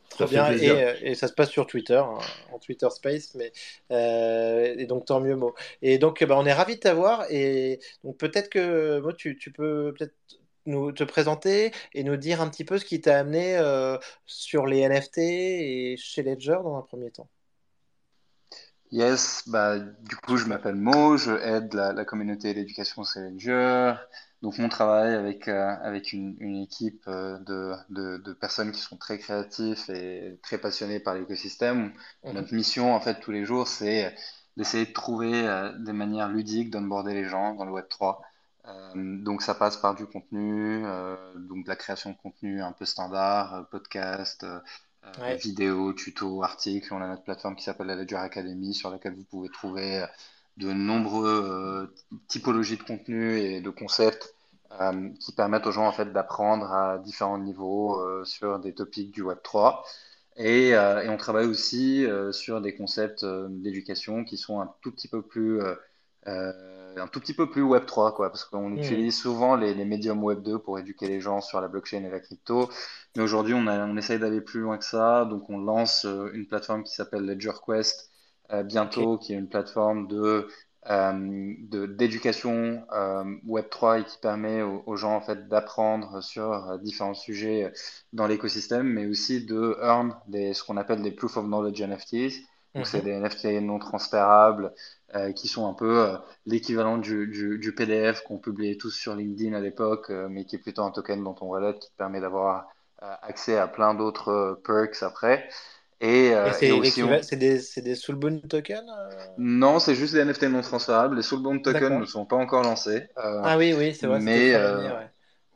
Très bien, et, ça se passe sur Twitter, hein, en Twitter Space, mais et donc tant mieux, Mo. Et donc, bah, on est ravis de t'avoir, et donc peut-être que Mo, tu, tu peux peut-être nous te présenter et nous dire un petit peu ce qui t'a amené sur les NFT et chez Ledger dans un premier temps. Yes, bah, du coup, je m'appelle Mo, je aide la, la communauté d'éducation Ledger. Donc, mon travail avec, euh, avec une, une équipe euh, de, de, de personnes qui sont très créatifs et très passionnés par l'écosystème. Mhm. Notre mission, en fait, tous les jours, c'est d'essayer de trouver euh, des manières ludiques d'onboarder les gens dans le Web3. donc, ça passe par du contenu, donc de la création de contenu un peu standard, podcast, euh, vidéos, tutos, articles. On a notre plateforme qui s'appelle la Ledger Academy sur laquelle vous pouvez trouver de nombreux euh, typologies de contenu et de concepts qui permettent aux gens en fait d'apprendre à différents niveaux sur des topics du Web 3. Et, et on travaille aussi sur des concepts d'éducation qui sont un tout petit peu plus un tout petit peu plus Web 3, quoi, parce qu'on hmm. utilise souvent les, les, médiums Web 2 pour éduquer les gens sur la blockchain et la crypto. Mais aujourd'hui, on, on essaye d'aller plus loin que ça. Donc, on lance euh, une plateforme qui s'appelle LedgerQuest euh, bientôt, qui est une plateforme de euh, d'éducation euh, Web 3 et qui permet aux, gens en fait d'apprendre sur différents sujets dans l'écosystème, mais aussi de earn des, ce qu'on appelle des proof of knowledge NFTs. Donc, c'est mhm. des NFT non transférables euh, qui sont un peu euh, l'équivalent du, du, du, PDF qu'on publiait tous sur LinkedIn à l'époque, euh, mais qui est plutôt un token dans ton wallet qui te permet d'avoir accès à plein d'autres perks après. Et, c'est des, des Soulbound tokens Non, c'est juste des NFT non transférables. Les Soulbound tokens ne sont pas encore lancés. ah oui, oui, c'est vrai. Mais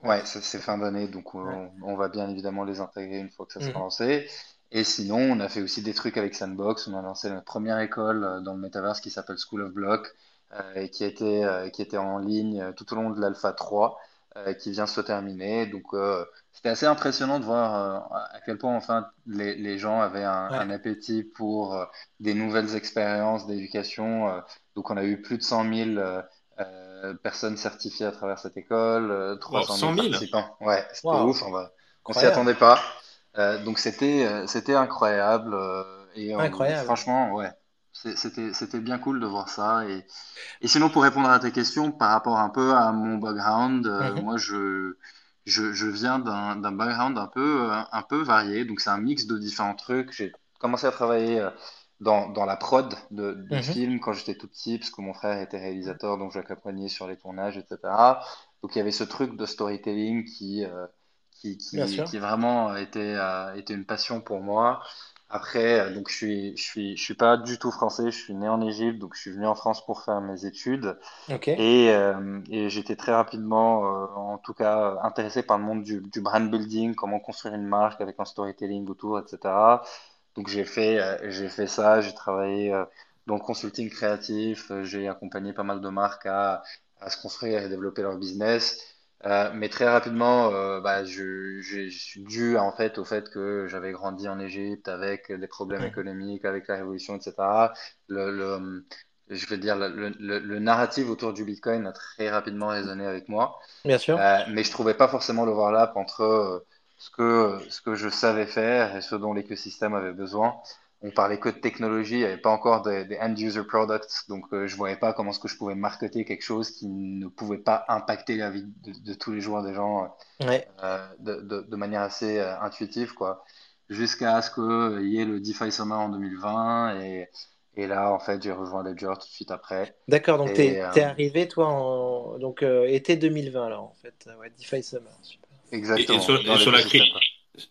ouais, c'est fin d'année, donc on, on, va bien évidemment les intégrer une fois que ça sera mhm. lancé. Et sinon, on a fait aussi des trucs avec Sandbox. On a lancé notre première école euh, dans le metaverse qui s'appelle School of Block euh, et qui, euh, qui était en ligne tout au long de l'Alpha 3 qui vient se terminer. Donc, c'était assez impressionnant de voir à quel point, enfin, les, les gens avaient un, un appétit pour des nouvelles expériences d'éducation. donc, on a eu plus de 100 000 personnes certifiées à travers cette école, 300 000, participants. Ouais, c'était ouf. On, on s'y attendait pas. Euh, donc c'était euh, c'était incroyable euh, et incroyable. franchement ouais c'était bien cool de voir ça et et sinon pour répondre à tes questions par rapport un peu à mon background mhm. moi je je, je viens d'un background un peu un peu varié donc c'est un mix de différents trucs j'ai commencé à travailler dans, dans la prod de, de mhm. films quand j'étais tout petit, parce que mon frère était réalisateur, donc je l'accompagnais sur les tournages, etc. Donc il y avait ce truc de storytelling qui, qui, qui, qui vraiment était, euh, était une passion pour moi. Après, euh, donc je suis, je suis, je suis pas du tout français. Je suis né en Égypte, donc je suis venu en France pour faire mes études. Et, euh, et j'étais très rapidement, en tout cas, intéressé par le monde du, du, brand building, comment construire une marque avec un storytelling autour, etc. Donc j'ai fait, j'ai fait ça. J'ai travaillé dans le consulting créatif. J'ai accompagné pas mal de marques à, à se construire et à développer leur business. Euh, mais très rapidement, euh, bah, je, je, je, suis dû en fait au fait que j'avais grandi en Égypte avec des problèmes économiques, avec la révolution, etc. Le, le je veux dire, le, le, le, narratif autour du Bitcoin a très rapidement résonné avec moi. Bien sûr. Euh, mais je trouvais pas forcément le l'overlap entre ce que, ce que je savais faire et ce dont l'écosystème avait besoin on parlait que de technologie, il n'y avait pas encore des, end-user products, donc euh, je ne voyais pas comment est-ce que je pouvais marketer quelque chose qui ne pouvait pas impacter la vie de, tous les jours des gens euh, de, manière assez euh, intuitive, quoi. Jusqu'à ce qu'il y ait le DeFi Summer en 2020 et, et là, en fait, j'ai rejoint Ledger tout de suite après. D'accord, donc tu es, arrivé, toi, en donc, été 2020, alors, en fait, ouais, DeFi Summer, super. Exactement. Et, sur, la crise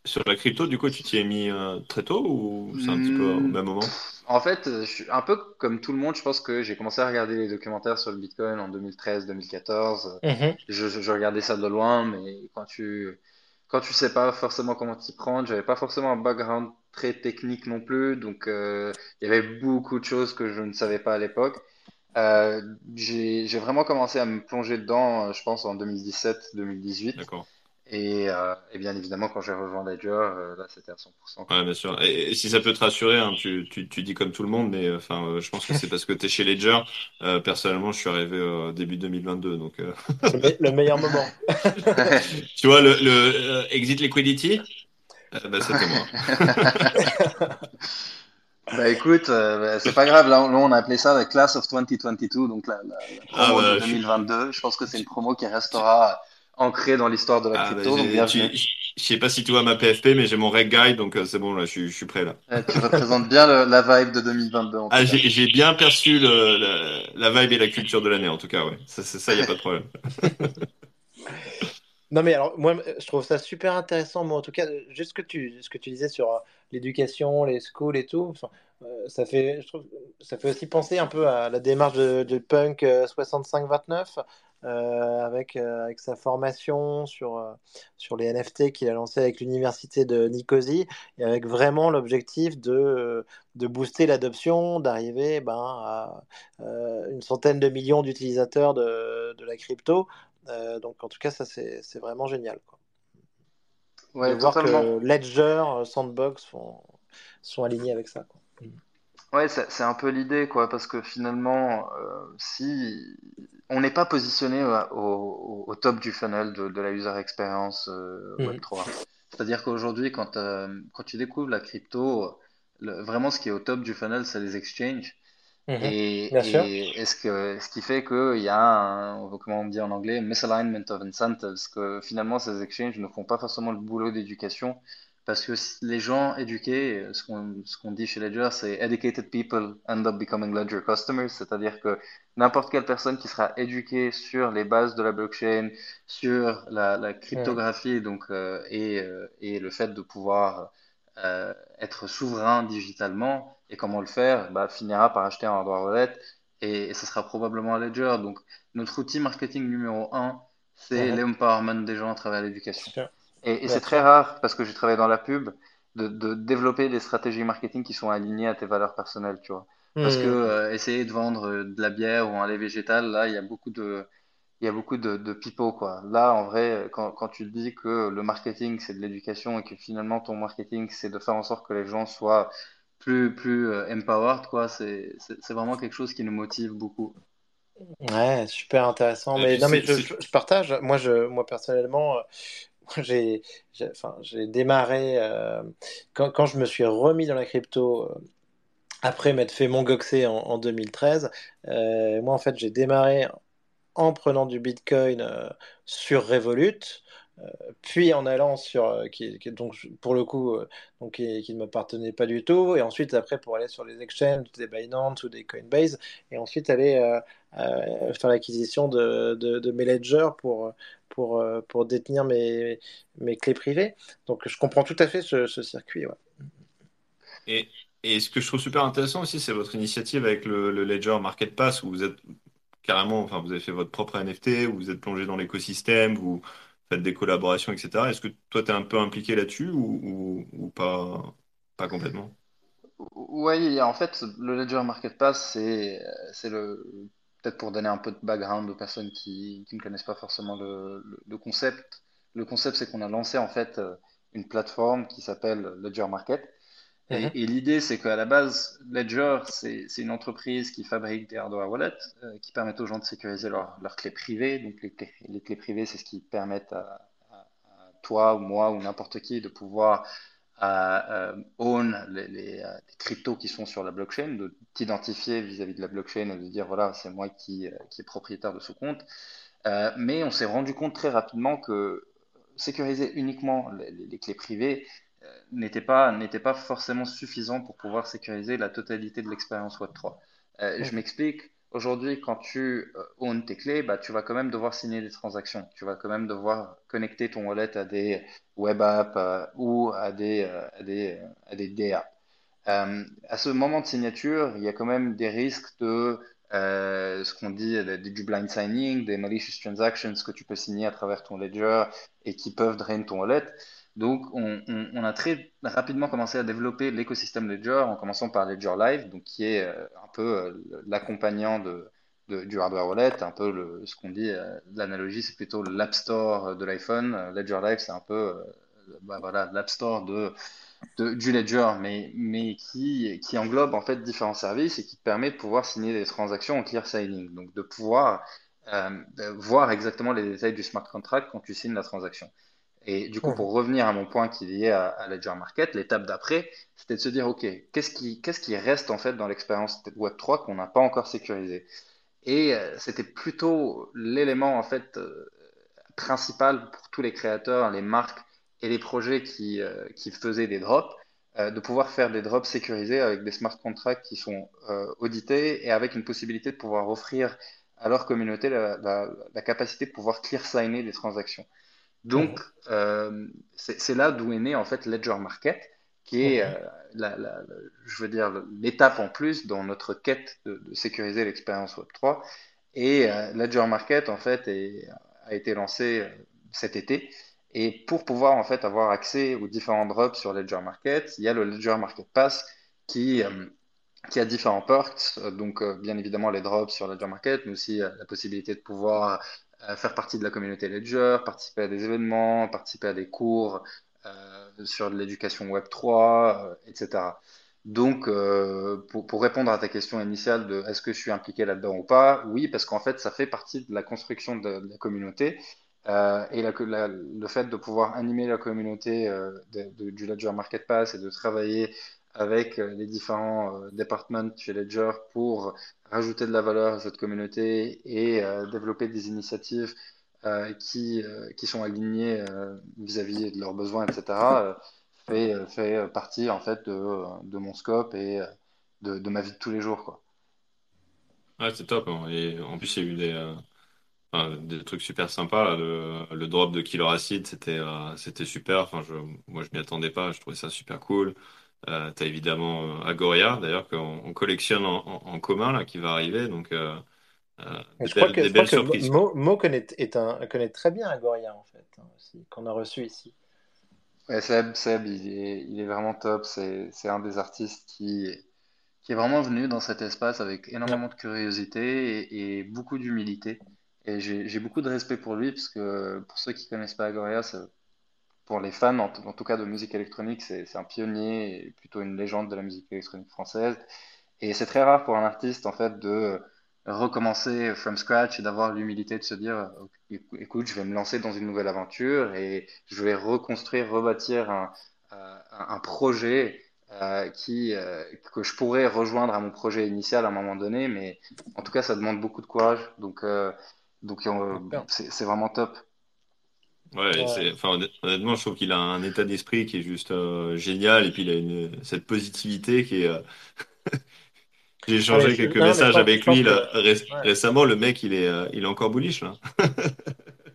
sur la crypto, du coup, tu t'y es mis euh, très tôt ou c'est un petit peu au hmm. même moment? En fait, je suis un peu comme tout le monde, je pense que j'ai commencé à regarder les documentaires sur le Bitcoin en 2013-2014. Mhm. je, regardais ça de loin, mais quand tu quand tu sais pas forcément comment t'y prendre, j'avais pas forcément un background très technique non plus, donc euh, il y avait beaucoup de choses que je ne savais pas à l'époque. Euh, j'ai vraiment commencé à me plonger dedans, je pense, en 2017-2018. D'accord. Euh, et, bien évidemment, quand j'ai rejoint Ledger, euh, là, c'était à 100%. Ouais, bien sûr. Et, si ça peut te rassurer, hein, tu, tu, tu, dis comme tout le monde, mais enfin, euh, je pense que c'est parce que tu es chez Ledger. personnellement, je suis arrivé au début 2022. Donc, le, meilleur moment. tu vois, le, le Exit Liquidity? Bah, c'était moi. Bah écoute, euh, bah, c'est pas grave, là, on a appelé ça la Class of 2022, donc la, la, promo ah, de 2022. Je... pense que c'est une promo qui restera ancrée dans l'histoire de la ah, crypto. je sais pas si tu vois ma PFP, mais j'ai mon reg guide, donc euh, c'est bon, là, je, suis prêt là. tu représentes bien la vibe de 2022. ah, j'ai bien perçu le, la, vibe et la culture de l'année, en tout cas, ouais. Ça, ça, y a pas de problème. Non, mais alors, moi, je trouve ça super intéressant, moi, en tout cas, juste ce que tu, ce que tu disais sur euh, l'éducation, les schools et tout, euh, ça fait, je trouve, ça fait aussi penser un peu à la démarche de, de Punk 65-29, euh, avec, avec sa formation sur, sur les NFT qu'il a lancé avec l'université de Nicosie, et avec vraiment l'objectif de, de booster l'adoption, d'arriver ben, à une centaine de millions d'utilisateurs de, de la crypto. Euh, donc en tout cas, ça c'est vraiment génial. Quoi. Ouais, de voir que Ledger, euh, Sandbox sont, sont alignés avec ça. Quoi. Ouais, c'est un peu l'idée, quoi, parce que finalement, euh, si on n'est pas positionné au, au, top du funnel de, de la user experience mmh. Web3, c'est-à-dire qu'aujourd'hui, quand, quand tu découvres la crypto, vraiment ce qui est au top du funnel, c'est les exchanges. Mhm. Et, et, ce, que, ce qui fait qu'il y a un, comment on dit en anglais, misalignment of incentives, que finalement ces exchanges ne font pas forcément le boulot d'éducation, parce que les gens éduqués, ce qu'on dit chez Ledger, c'est educated people end up becoming Ledger customers, c'est-à-dire que n'importe quelle personne qui sera éduquée sur les bases de la blockchain, sur la, la cryptographie, donc, euh, et, euh, et le fait de pouvoir euh, être souverain digitalement et comment le faire, bah, finira par acheter un hardware wallet et, ce sera probablement un ledger. Donc, notre outil marketing numéro un, c'est l'empowerment des gens à travers l'éducation. Et, c'est très rare, parce que j'ai travaillé dans la pub, de, de, développer des stratégies marketing qui sont alignées à tes valeurs personnelles, tu vois. Parce que hmm. euh, essayer de vendre de la bière ou un lait végétal, là, il y a beaucoup de, il y a beaucoup de, de pipeaux, quoi. Là, en vrai, quand, quand tu dis que le marketing, c'est de l'éducation et que finalement, ton marketing, c'est de faire en sorte que les gens soient plus, plus euh, empowered, quoi, c'est vraiment quelque chose qui nous motive beaucoup. Ouais, super intéressant. Mais, non, mais je, je, partage. Moi, je, moi personnellement, euh, j'ai enfin, démarré euh, quand, je me suis remis dans la crypto après m'être fait mon goxé en, en 2013. moi, en fait, j'ai démarré en prenant du Bitcoin euh, sur Revolut, euh, puis en allant sur euh, qui, donc pour le coup donc qui, ne m'appartenait pas du tout et ensuite après pour aller sur les exchanges des Binance ou des Coinbase et ensuite aller faire l'acquisition de, de, mes ledgers pour pour pour détenir mes, mes clés privées. Donc je comprends tout à fait ce, circuit et, et ce que je trouve super intéressant aussi c'est votre initiative avec le, le Ledger Market Pass où vous êtes carrément, enfin, vous avez fait votre propre NFT, vous êtes plongé dans l'écosystème, vous faites des collaborations, etc. Est-ce que toi, tu es un peu impliqué là-dessus ou, pas, pas complètement? Oui, en fait, le Ledger Market Pass, c'est, le, peut-être pour donner un peu de background aux personnes qui, qui ne connaissent pas forcément le, le, concept. Le concept, c'est qu'on a lancé en fait une plateforme qui s'appelle Ledger Market Mhm. Et, l'idée, c'est qu'à la base, Ledger, c'est une entreprise qui fabrique des hardware wallets euh, qui permettent aux gens de sécuriser leurs clés privées. Donc, les clés, les clés privées, c'est ce qui permet à, toi ou moi ou n'importe qui de pouvoir euh, own les, les, cryptos qui sont sur la blockchain, de t'identifier vis-à-vis de la blockchain et de dire voilà, c'est moi qui, euh, qui est propriétaire de ce compte. mais on s'est rendu compte très rapidement que sécuriser uniquement les, les clés privées, n'était pas, n'était pas forcément suffisant pour pouvoir sécuriser la totalité de l'expérience Web3. Euh, je m'explique. Aujourd'hui, quand tu euh, tes clés, bah, tu vas quand même devoir signer des transactions. Tu vas quand même devoir connecter ton wallet à des web apps euh, ou à des, euh, à des, à des DA. à ce moment de signature, il y a quand même des risques de ce qu'on dit du blind signing, des malicious transactions que tu peux signer à travers ton ledger et qui peuvent drainer ton wallet. Donc, on, a très rapidement commencé à développer l'écosystème Ledger en commençant par Ledger Live, qui est euh, un peu euh, l'accompagnant du hardware wallet, un peu ce qu'on dit, euh, l'analogie, c'est plutôt l'App Store de l'iPhone. Ledger Live, c'est un peu bah, voilà, l'App Store de, du Ledger, mais, qui englobe en fait différents services et qui permet de pouvoir signer des transactions en clear signing, donc de pouvoir voir exactement les détails du smart contract quand tu signes la transaction. Et du coup, pour revenir à mon point qui est lié à, Ledger Market, l'étape d'après, c'était de se dire, OK, qu'est-ce qui, qu'est-ce qui reste en fait dans l'expérience Web3 qu'on n'a pas encore sécurisé Et euh, c'était plutôt l'élément en fait euh, principal pour tous les créateurs, les marques et les projets qui, euh, qui faisaient des drops, de pouvoir faire des drops sécurisés avec des smart contracts qui sont audités et avec une possibilité de pouvoir offrir à leur communauté la, la capacité de pouvoir clear signer des transactions. Donc, euh, c'est là d'où est né en fait Ledger Market, qui est, euh, la, je veux dire, l'étape en plus dans notre quête de, sécuriser l'expérience Web3. Et euh, Ledger Market, en fait, a été lancé cet été. Et pour pouvoir en fait avoir accès aux différents drops sur Ledger Market, il y a le Ledger Market Pass qui, qui a différents perks. Donc, bien évidemment, les drops sur Ledger Market, mais aussi la possibilité de pouvoir faire partie de la communauté Ledger, participer à des événements, participer à des cours euh, sur l'éducation Web 3, etc. Euh, Donc, euh, pour, répondre à ta question initiale de est-ce que je suis impliqué là-dedans ou pas, oui, parce qu'en fait, ça fait partie de la construction de, la communauté. Euh, et le fait de pouvoir animer la communauté euh, du Ledger Market Pass et de travailler avec les différents départements chez Ledger pour rajouter de la valeur à cette communauté et euh, développer des initiatives euh, qui, euh, qui sont alignées vis-à-vis de leurs besoins, etc., fait, fait partie en fait de, de mon scope et de, de, ma vie de tous les jours. Quoi. Ouais, c'est top. Hein. Et en plus, il y a eu des, des trucs super sympas. Le, le, drop de Killer Acid, c'était c'était super. Enfin, je, moi, je m'y attendais pas. Je trouvais ça super cool. Euh, tu as évidemment euh, Agoria, d'ailleurs, qu'on collectionne en, commun, là, qui va arriver. Donc, euh, euh je crois que, belles surprises. Mo, connaît, est un, connaît très bien Agoria, en fait, hein, qu'on a reçu ici. Ouais, Seb, Seb il, est, il est vraiment top. C'est un des artistes qui, qui est vraiment venu dans cet espace avec énormément de curiosité et, beaucoup d'humilité. Et j'ai beaucoup de respect pour lui, parce que pour ceux qui connaissent pas Agoria, ça, pour les fans, en, tout cas de musique électronique, c'est un pionnier et plutôt une légende de la musique électronique française. Et c'est très rare pour un artiste, en fait, de recommencer from scratch et d'avoir l'humilité de se dire, écoute, je vais me lancer dans une nouvelle aventure et je vais reconstruire, rebâtir un, un, projet euh, qui, euh, que je pourrais rejoindre à mon projet initial à un moment donné, mais en tout cas, ça demande beaucoup de courage. Donc, euh, donc c'est vraiment top. Ouais, c'est, enfin, honnêtement, je trouve qu'il a un état d'esprit qui est juste euh, génial et puis il a une, cette positivité qui est. Euh, J'ai échangé quelques messages avec lui là, récemment. Le mec, il est, euh, il est encore bullish là.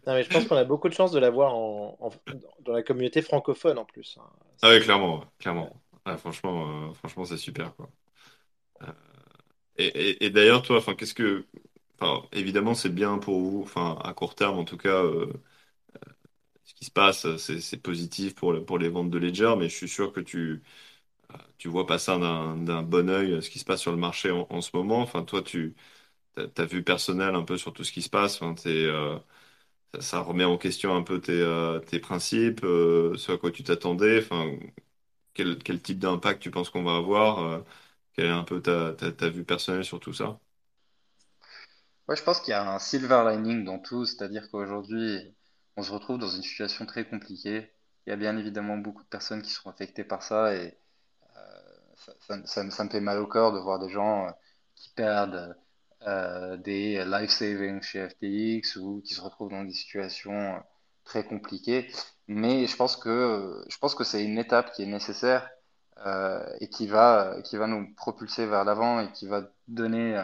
Non, mais je pense qu'on a beaucoup de chance de l'avoir en, dans la communauté francophone en plus. Hein. Ah oui, clairement, clairement. franchement, franchement, c'est super quoi. et, et, et d'ailleurs, toi, enfin, qu'est-ce que, enfin, évidemment, c'est bien pour vous, enfin, à court terme en tout cas ce qui se passe, c'est positif pour, les ventes de Ledger, mais je suis sûr que tu tu vois pas ça d'un bon œil, ce qui se passe sur le marché en, ce moment. Enfin, toi, tu as, vu personnel un peu sur tout ce qui se passe. Euh, ça, remet en question un peu tes, euh, principes, euh, ce à quoi tu t'attendais. Quel, type d'impact tu penses qu'on va avoir? quelle est un peu ta, ta, ta vue personnelle sur tout ça? Ouais, je pense qu'il y a un silver lining dans tout, c'est-à-dire qu'aujourd'hui, on se retrouve dans une situation très compliquée. Il y a bien évidemment beaucoup de personnes qui sont affectées par ça et euh, ça, me fait mal au cœur de voir des gens euh, qui perdent euh, des life savings chez FTX ou qui se retrouvent dans des situations très compliquées. Mais je pense que c'est une étape qui est nécessaire et qui va qui va nous propulser vers l'avant et qui va donner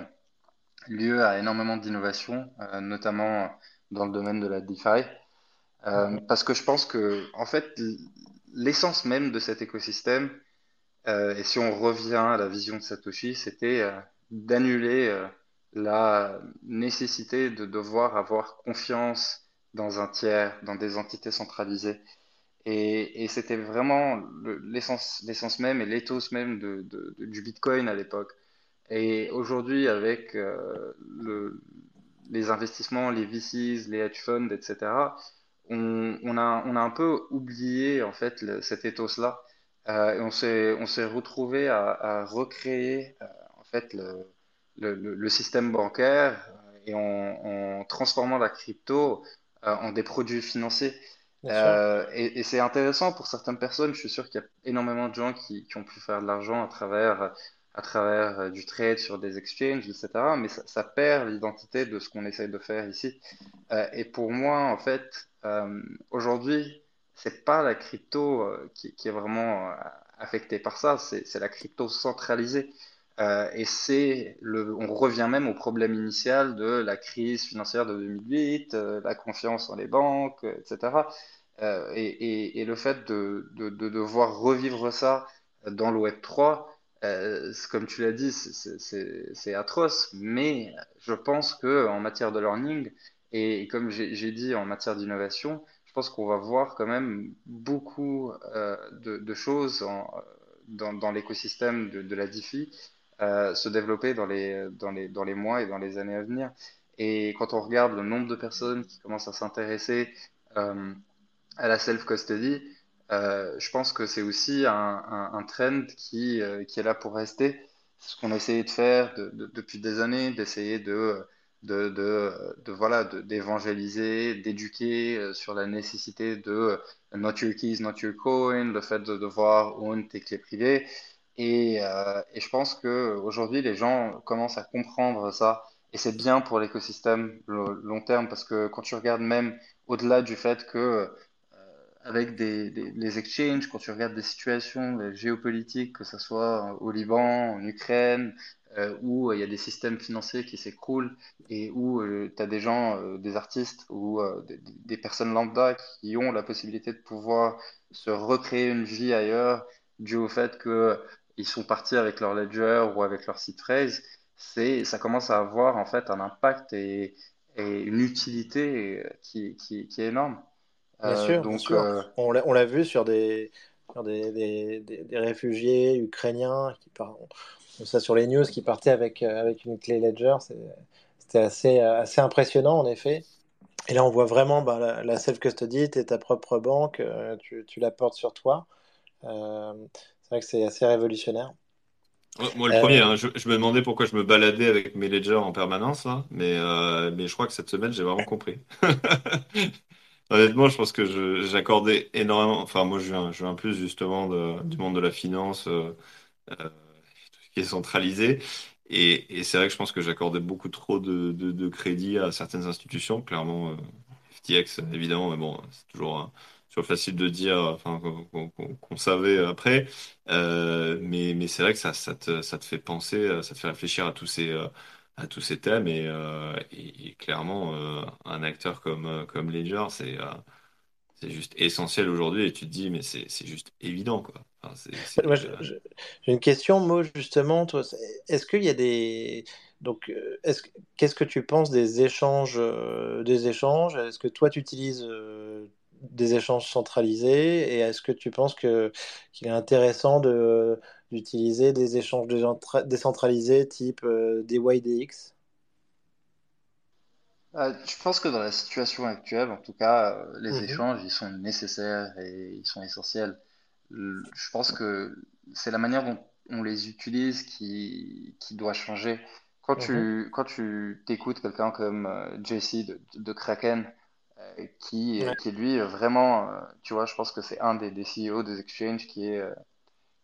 lieu à énormément d'innovations, notamment dans le domaine de la DeFi. Euh, parce que je pense que, en fait, l'essence même de cet écosystème, euh, et si on revient à la vision de Satoshi, c'était euh, d'annuler la nécessité de devoir avoir confiance dans un tiers, dans des entités centralisées. Et, c'était vraiment l'essence, l'essence même et l'éthos même du Bitcoin à l'époque. Et aujourd'hui, avec le, les investissements, les VCs, les hedge funds, etc., on, a, on a un peu oublié en fait cet ethos-là. Euh, et on s'est, on s'est retrouvé à, recréer euh, en fait le, le, le, système bancaire euh, et en, en transformant la crypto en des produits financiers. Et, c'est intéressant pour certaines personnes. Je suis sûr qu'il y a énormément de gens qui, qui ont pu faire de l'argent à travers, à travers du trade sur des exchanges, etc. Mais ça, ça perd l'identité de ce qu'on essaye de faire ici. Et pour moi, en fait, euh, aujourd'hui, c'est pas la crypto euh, qui, est vraiment euh, affectée par ça, c'est la crypto centralisée. Euh, et le, on revient même au problème initial de la crise financière de 2008, euh, la confiance en les banques, etc. Et, le fait de, de, de, devoir revivre ça dans le Web 3, euh, comme tu l'as dit, c'est atroce, mais je pense que en matière de learning et comme j'ai dit en matière d'innovation, je pense qu'on va voir quand même beaucoup euh, de, choses dans, l'écosystème de, la DeFi euh, se développer dans les, mois et dans les années à venir. Et quand on regarde le nombre de personnes qui commencent à s'intéresser euh, à la self-custody, euh, je pense que c'est aussi un, trend qui, est là pour rester. Ce qu'on a essayé de faire de, de, depuis des années, d'essayer de, de, de, de, voilà, d'évangéliser, d'éduquer euh, sur la nécessité de not your keys, not your coin, le fait de devoir own tes clés privées. Et, euh, et je pense que aujourd'hui, les gens commencent à comprendre ça. Et c'est bien pour l'écosystème long terme parce que quand tu regardes même au-delà du fait que euh, avec des, les exchanges, quand tu regardes des situations géopolitiques, que ce soit au Liban, en Ukraine, euh, où il y a des systèmes financiers qui s'écroulent et où euh, tu as des gens, euh, des artistes ou euh, des, des personnes lambda qui ont la possibilité de pouvoir se recréer une vie ailleurs dû au fait que ils sont partis avec leur ledger ou avec leur seed phrase, c'est, ça commence à avoir en fait un impact et, et une utilité qui, qui, qui est énorme. Bien Euh, sûr, bien donc, sûr. euh, On l'a vu sur des, sur des, des, des- des réfugiés ukrainiens qui par- ça sur les news qui partaient avec, euh, avec une clé Ledger. C'était assez, euh, assez impressionnant en effet. Et là, on voit vraiment bah, la, la self-custody, tu es ta propre banque, euh, tu, tu la portes sur toi. Euh, c'est vrai que c'est assez révolutionnaire. Ouais, Moi, le premier, hein, je, je me demandais pourquoi je me baladais avec mes ledgers en permanence, là, mais, euh, mais je crois que cette semaine, j'ai vraiment compris. Honnêtement, je pense que j'accordais énormément. Enfin, moi, je viens, je viens plus justement de- du monde de la finance, euh, qui est centralisé. Et, c'est vrai que je pense que j'accordais beaucoup trop de, crédit à certaines institutions. Clairement, euh, FTX, évidemment, mais bon, c'est toujours, euh, toujours facile de dire, enfin, qu'on savait après. Euh, mais mais c'est vrai que ça, ça te, ça te fait penser, euh, ça te fait réfléchir à tous ces, à tous ces thèmes. Et, clairement, un acteur comme, comme Ledger, c'est c'est juste essentiel aujourd'hui. Et tu te dis, mais c'est c'est juste évident, quoi. Enfin, c'est, Moi, c'est, je- je- j'ai une question, Mo, justement. Est-ce qu'il y a des... Donc, euh, est-ce... que- qu'est-ce que tu penses des échanges, euh, des échanges? Est-ce que toi, tu utilises euh, des échanges centralisés? Et est-ce que tu penses que qu'il est intéressant de, d'utiliser des échanges décentra- décentralisés type euh, DYDX? euh, je pense que dans la situation actuelle, en tout cas, les Mhm, échanges, ils sont nécessaires et ils sont essentiels. Je pense que c'est la manière dont on les utilise qui, qui doit changer. Quand mhm, tu, quand tu t'écoutes quelqu'un comme euh, JC de, de Kraken, euh, qui, ouais, qui lui, euh, vraiment, euh, tu vois, je pense que c'est un des, des CEO des exchanges qui est, euh,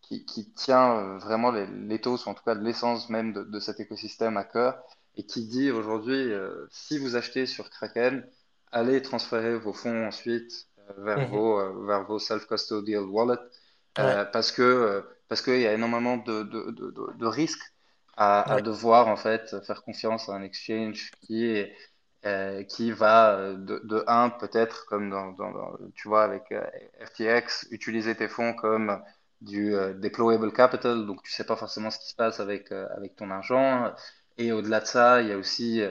qui, qui tient vraiment les- l'éthos, ou en tout cas l'essence même de, de cet écosystème à cœur, et qui dit aujourd'hui, si vous achetez sur Kraken, allez transférer vos fonds ensuite vers mhm, vos, euh, vers vos self-custodial wallets, ouais, euh, parce que, euh, parce qu'il y a énormément de, de, de, risques à, devoir en fait faire confiance à un exchange qui est euh, qui va de, de un peut-être comme dans, dans, dans- tu vois avec euh, FTX utiliser tes fonds comme du euh, deployable capital. Donc tu sais pas forcément ce qui se passe avec avec ton argent. Et au-delà de ça il y a aussi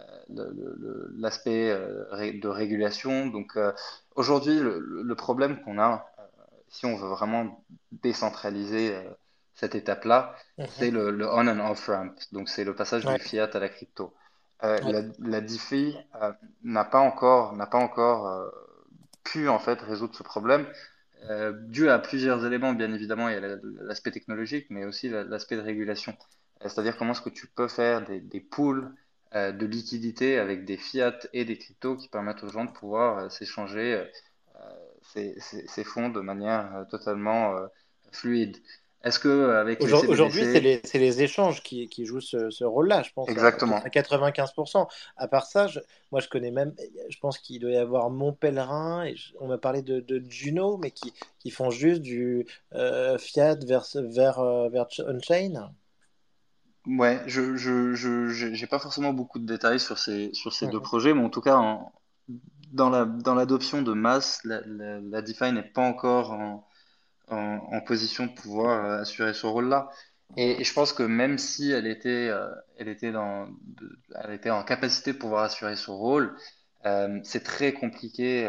euh, l'aspect euh, de régulation. Donc euh, aujourd'hui le, problème qu'on a si on veut vraiment décentraliser cette étape-là c'est mhm, le, le on and off ramp. Donc c'est le passage du fiat à la crypto. Euh, ouais, la, la DeFi euh, n'a pas encore, n'a pas encore euh, pu en fait résoudre ce problème, dû à plusieurs éléments, bien évidemment, il y a la- l'aspect technologique, mais aussi la- l'aspect de régulation. C'est-à-dire comment est-ce que tu peux faire des, des pools de liquidités avec des fiat et des cryptos qui permettent aux gens de pouvoir euh, s'échanger euh, ces, ces, fonds de manière totalement fluide. Est-ce que avec Aujourd'hui, c'est les, les, échanges qui, qui jouent ce, ce rôle-là, je pense. Exactement. À 95%. À part ça, je, moi, je connais même, je pense qu'il doit y avoir Mon Pèlerin, et on m'a parlé de, de, Juno, mais qui, qui font juste du euh, Fiat vers, vers, euh. Ouais, je je j'ai pas forcément beaucoup de détails sur ces, sur ces deux projets, mais en tout cas, en, dans l'adoption la, dans de masse, la, la, la DeFi n'est pas encore en en, position de pouvoir euh, assurer ce rôle-là. Et, je pense que même si elle était, euh, elle était, dans, elle était en capacité de pouvoir assurer ce rôle, euh, c'est très compliqué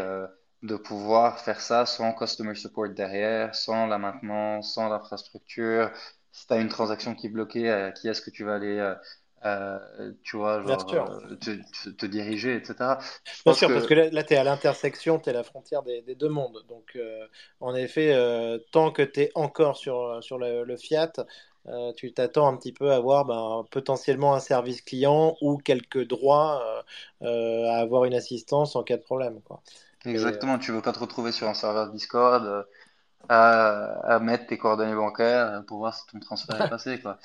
de pouvoir faire ça sans customer support derrière, sans la maintenance, sans l'infrastructure. Si tu as une transaction qui est bloquée, à qui est-ce que tu vas aller euh, tu vois, genre, euh, te, te, diriger, etc. Bien sûr, parce que là, tu es à l'intersection, tu es à la frontière des, des, deux mondes. Donc, euh, en effet, tant que tu es encore sur, sur le, Fiat, tu t'attends un petit peu à avoir ben, potentiellement un service client ou quelques droits à avoir une assistance en cas de problème. Quoi. Exactement, tu veux pas te retrouver sur un serveur Discord à, à mettre tes coordonnées bancaires pour voir si ton transfert est passé. Quoi.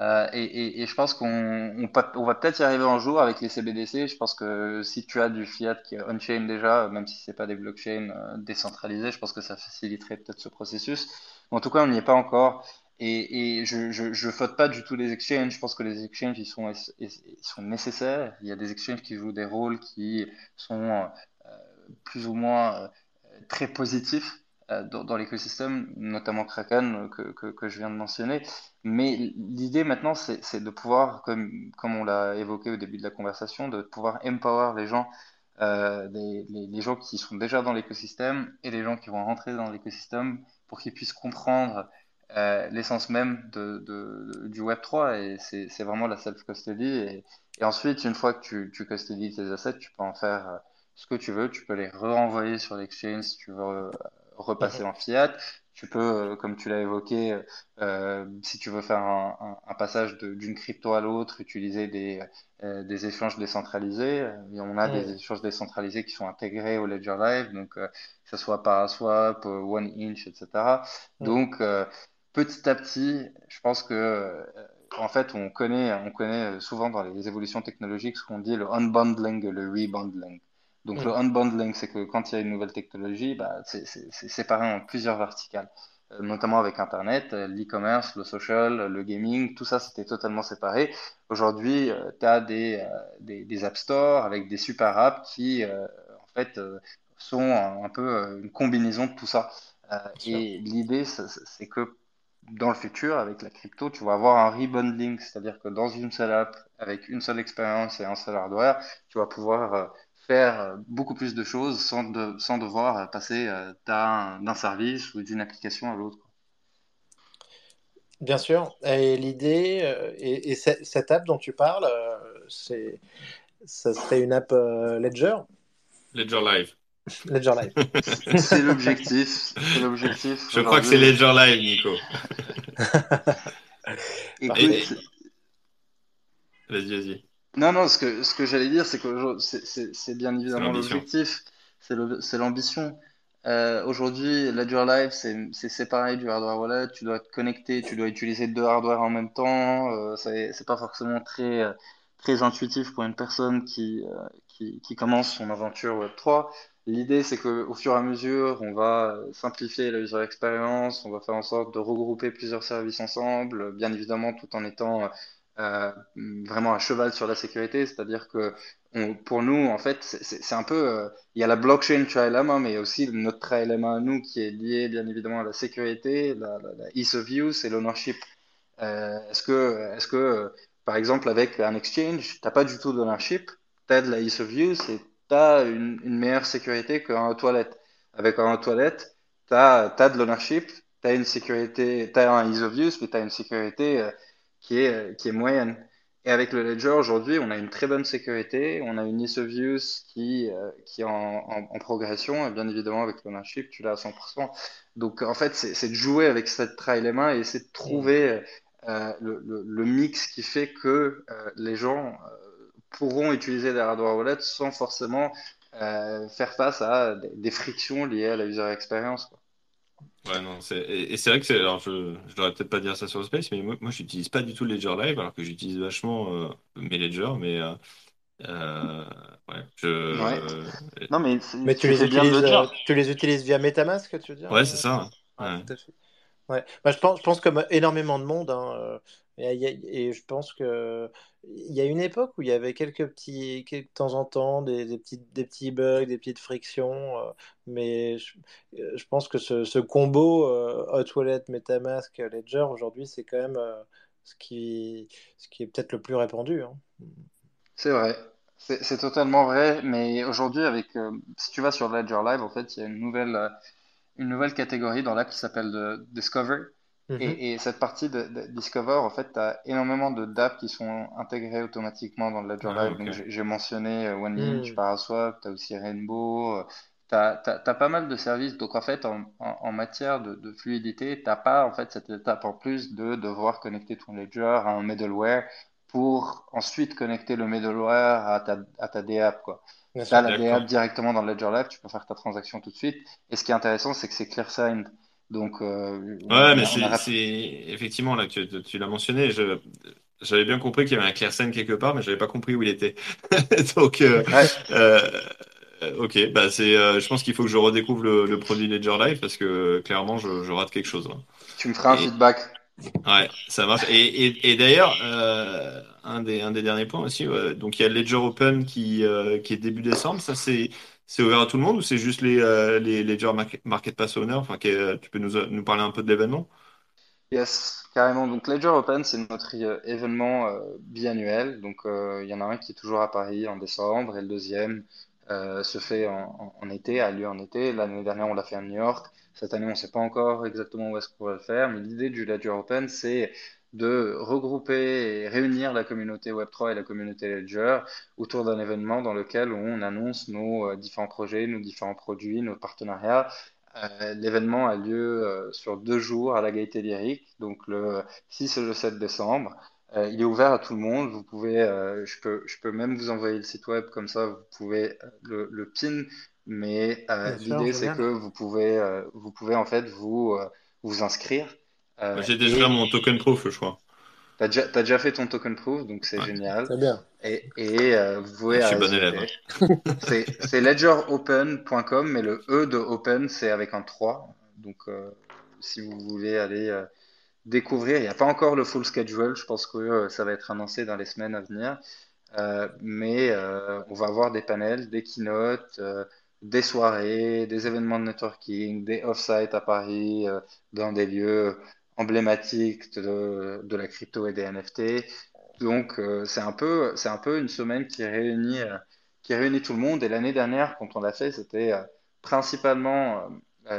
Euh, et, et, et, je pense qu'on on, on va peut-être y arriver un jour avec les CBDC. Je pense que si tu as du fiat qui est on-chain déjà, même si c'est pas des blockchains euh, décentralisés, je pense que ça faciliterait peut-être ce processus. en tout cas, on n'y est pas encore. Et, et je, je, je faute pas du tout les exchanges. Je pense que les exchanges ils sont, ils sont nécessaires. Il y a des exchanges qui jouent des rôles qui sont euh, plus ou moins euh, très positifs euh, dans, dans l'écosystème, notamment Kraken que, que, que, je viens de mentionner. Mais l'idée maintenant, c'est de pouvoir, comme, comme on l'a évoqué au début de la conversation, de pouvoir empower les gens, euh, les, les, gens qui sont déjà dans l'écosystème et les gens qui vont rentrer dans l'écosystème pour qu'ils puissent comprendre euh, l'essence même de, de, du Web3 et c'est vraiment la self-custody. Et, ensuite, une fois que tu, tu custodies tes assets, tu peux en faire euh, ce que tu veux, tu peux les renvoyer sur l'exchange si tu veux repasser en fiat. Tu peux, euh, comme tu l'as évoqué, euh, si tu veux faire un, un, passage d'une crypto à l'autre, utiliser des, euh, des échanges décentralisés. Et on a des échanges décentralisés qui sont intégrés au Ledger Live, donc que ce soit Paraswap, One Inch, etc. Donc petit à petit, je pense que en fait, on connaît, on connaît souvent dans les évolutions technologiques ce qu'on dit le unbundling le rebundling. Donc le unbundling, c'est que quand il y a une nouvelle technologie, bah, c'est séparé en plusieurs verticales, euh, notamment avec Internet, euh, l'e-commerce, le social, le gaming, tout ça c'était totalement séparé. Aujourd'hui, euh, tu as des, des, des, App Store avec des super apps qui en fait sont un, peu une combinaison de tout ça. et l'idée, c'est que dans le futur, avec la crypto, tu vas avoir un rebundling, c'est-à-dire que dans une seule app, avec une seule expérience et un seul hardware, tu vas pouvoir faire euh, beaucoup plus de choses sans, de, sans devoir passer euh, d'un service ou d'une application à l'autre. Bien sûr. Et l'idée, euh, et, cette app dont tu parles, c'est, ça serait une app Ledger? Ledger Live. Ledger Live. c'est l'objectif. C'est l'objectif. Je crois que c'est Ledger Live, Nico. Écoute. Vas-y, vas-y. Non, non, ce que, ce que j'allais dire, c'est que c'est bien évidemment l'objectif, c'est l'ambition. Euh, aujourd'hui, Ledger Live, c'est séparé du hardware wallet. Tu dois te connecter, tu dois utiliser deux hardware en même temps. Euh, c'est pas forcément très, euh, très intuitif pour une personne qui, euh, qui, qui commence son aventure Web3. L'idée, c'est qu'au fur et à mesure, on va simplifier la user experience, on va faire en sorte de regrouper plusieurs services ensemble, bien évidemment, tout en étant euh, vraiment à cheval sur la sécurité, c'est-à-dire que pour nous, en fait, c'est un peu, euh, il y a la blockchain main mais il y aussi notre trilemma à nous qui est lié bien évidemment à la sécurité, la, ease of use et l'ownership. Euh, est-ce que, est-ce que, par exemple, avec un exchange, t'as pas du tout d'ownership, t'as de la ease of use et t'as une, une meilleure sécurité qu'un toilette. Avec un toilette, t'as, t'as de l'ownership, t'as une sécurité, t'as un ease of use, mais t'as une sécurité qui est, euh, qui est moyenne. Et avec le Ledger, aujourd'hui, on a une très bonne sécurité, on a une ease of use qui, euh, qui est en, en, progression, et bien évidemment, avec l'ownership, tu l'as à 100%. Donc, en fait, c'est de jouer avec cette main et essayer de trouver euh, le, le, le, mix qui fait que euh, les gens pourront utiliser des hardware wallets sans forcément euh, faire face à des, frictions liées à la user experience. Quoi. Ouais, non, c'est, et, c'est vrai que c'est, alors je, je devrais peut-être pas dire ça sur le Space, mais moi, moi j'utilise pas du tout Ledger Live, alors que j'utilise vachement euh, mes Ledger, mais euh, euh ouais, je, ouais. non, mais, mais tu, les utilises, tu les utilises via MetaMask, tu veux dire Ouais, c'est ça. Ouais. Tout à fait. Ouais. Bah, je, pense, je pense comme énormément de monde, hein, et, je pense que il y a une époque où il y avait quelques petits, de temps en temps, des, des, petits, des petits bugs, des petites frictions, euh, mais je, euh, pense que ce, ce combo euh, Hot Wallet, MetaMask, Ledger, aujourd'hui, c'est quand même euh, ce, qui, ce qui est peut-être le plus répandu. Hein. C'est vrai, c'est totalement vrai, mais aujourd'hui, avec, si tu vas sur Ledger Live, en fait, il y a une nouvelle, une nouvelle catégorie dans l'app qui s'appelle Discover Mhm. Et, cette partie de, Discover, en fait, tu as énormément de dApps qui sont intégrés automatiquement dans le Ledger ah, Live. Donc, j'ai mentionné euh, OneInch, mm. Paraswap, tu as aussi Rainbow, euh, tu as, pas mal de services. Donc, en fait, en, en, matière de, de fluidité, tu pas en fait, cette étape en plus de devoir connecter ton Ledger à un middleware pour ensuite connecter le middleware à ta, à ta DApp. Quoi. Tu as la DApp directement dans le Ledger Live, tu peux faire ta transaction tout de suite. Et ce qui est intéressant, c'est que c'est clear-signed. Donc, euh, ouais, mais c'est effectivement là, tu, tu l'as mentionné. Je, j'avais bien compris qu'il y avait un ClearSign quelque part, mais j'avais pas compris où il était. Donc, euh, euh, ok, bah c'est, je pense qu'il faut que je redécouvre le, produit Ledger Live parce que clairement, je, je rate quelque chose. Tu me feras un feedback. Ouais, ça marche. Et, et, et d'ailleurs, un des, un des derniers points aussi, donc il y a Ledger Open qui, qui est début décembre. Ça, c'est c'est ouvert à tout le monde ou c'est juste les, euh, les Ledger Market Pass Owner? Enfin, euh, Tu peux nous, nous parler un peu de l'événement? Yes, carrément. Donc Ledger Open, c'est notre euh, événement biannuel. Donc il y en a un qui est toujours à Paris en décembre et le deuxième se fait en, en, été, a lieu en été. L'année dernière, on l'a fait à New York. Cette année, on ne sait pas encore exactement où est-ce qu'on va le faire, mais l'idée du Ledger Open, c'est de regrouper et réunir la communauté Web3 et la communauté Ledger autour d'un événement dans lequel on annonce nos euh, différents projets, nos différents produits, nos partenariats. Euh, l'événement a lieu euh, sur deux jours à la Gaîté Lyrique, donc le 6 et le 7 décembre. il est ouvert à tout le monde. Vous pouvez, je peux, je peux même vous envoyer le site web comme ça, vous pouvez le, le pin. Mais l'idée c'est que vous pouvez, vous pouvez en fait vous vous inscrire euh, j'ai déjà mon token proof, je crois. T'as déjà, as déjà fait ton token proof, donc c'est génial. C'est bien. Et, et euh, vous pouvez. Je suis bon élève. c'est ledgeropen.com, mais le E de open, c'est avec un 3. Donc, euh, si vous voulez aller découvrir, il n'y a pas encore le full schedule. Je pense que ça va être annoncé dans les semaines à venir. mais on va avoir des panels, des keynotes des soirées, des événements de networking, des off-sites à Paris, dans des lieux emblématique de, de, la crypto et des NFT. Donc euh, c'est un peu c'est un peu une semaine qui réunit euh, qui réunit tout le monde. Et l'année dernière, quand on l'a fait, c'était euh, principalement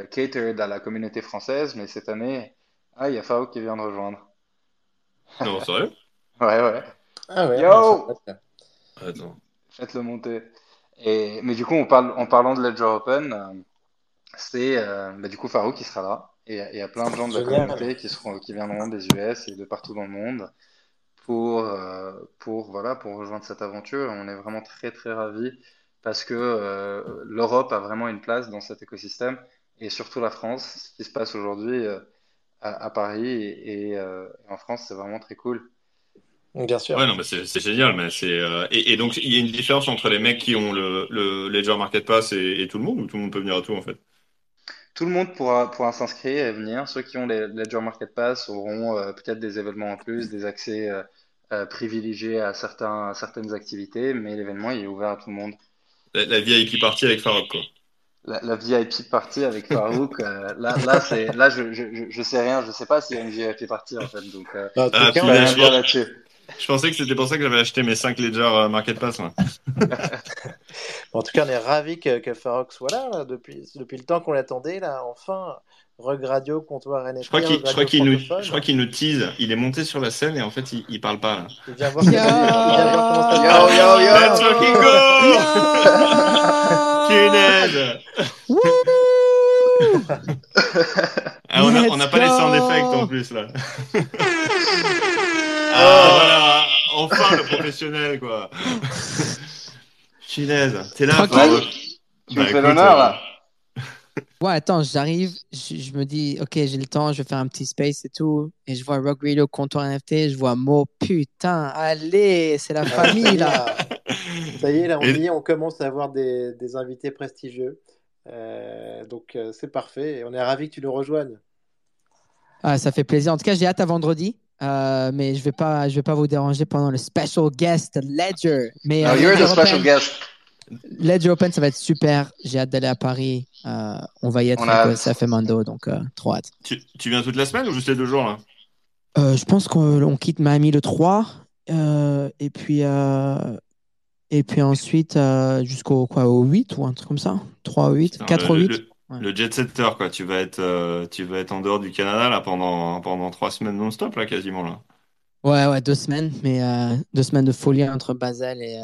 catered à la communauté française, mais cette année, ah, il y a Fao qui vient de rejoindre. Non, sérieux? Ouais, ouais. Ah ouais. Yo Attends. Faites-le monter. Et, mais du coup, on parle, en parlant de Ledger Open, c'est bah, du coup Farouk qui sera là. Et il y a plein de gens de la communauté qui, seront, qui viendront des US et de partout dans le monde pour, euh, pour, voilà, pour rejoindre cette aventure. On est vraiment très très ravis parce que euh, l'Europe a vraiment une place dans cet écosystème et surtout la France. Ce qui se passe aujourd'hui euh, à, Paris et, en France, c'est vraiment très cool. Bien sûr. Ouais, non, mais c'est génial. Mais c'est et, et, donc, il y a une différence entre les mecs qui ont le, le Ledger Market Pass et, et, tout le monde, ou tout le monde peut venir à tout en fait? Tout le monde pourra, pourra s'inscrire et venir. Ceux qui ont les Ledger Market Pass auront euh, peut-être des événements en plus, des accès euh, euh, privilégiés à, certains, certaines activités, mais l'événement est ouvert à tout le monde. La, VIP party avec Farouk, quoi. La, VIP party avec Farouk, là, là, c'est, là je, je, je, sais rien, je sais pas s'il y a une VIP party en fait, donc euh, ah, je rien dire là-dessus. Je pensais que c'était pour ça que j'avais acheté mes 5 Ledger euh, Market Pass. en tout cas, on est ravis que, que Farok soit là, depuis, depuis le temps qu'on l'attendait. Là, enfin, Rug Radio, comptoir NFT. Je crois qu'il qu nous, je crois qu'il nous tease. Il est monté sur la scène et en fait, il, il parle pas. Là. Il vient voir, yo, Let's fucking go ah, on n'a pas les sound effects en plus là. Ah, voilà, enfin le professionnel, quoi. Chinaise, t'es là, Tu me fais l'honneur, là Ouais, attends, j'arrive, je, me dis, ok, j'ai le temps, je vais faire un petit space et tout. Et je vois Rock Radio, comptoir NFT, je vois Mo, putain, allez, c'est la famille là. Ça y est, là, on, y on commence à avoir des, des invités prestigieux. Euh, donc, euh, c'est parfait. Et on est ravis que tu nous rejoignes. Ah, ça fait plaisir. En tout cas, j'ai hâte à vendredi. Euh, mais je vais pas, je vais pas vous déranger pendant le special guest Ledger. Mais no, you're the special guest. Ledger Open, ça va être super. J'ai hâte d'aller à Paris. Euh, on va y être avec ça fait Mando, donc euh, trop hâte. Tu, tu, viens toute la semaine ou juste les deux jours là? Euh, Je pense qu'on quitte Miami le 3 et puis et puis ensuite jusqu'au quoi au 8 ou un truc comme ça? 3 8 4 le, 8 le, le, jet setter quoi tu vas être tu vas être en dehors du Canada là pendant pendant trois semaines non stop là quasiment là ouais ouais deux semaines mais deux semaines de folie entre Basel et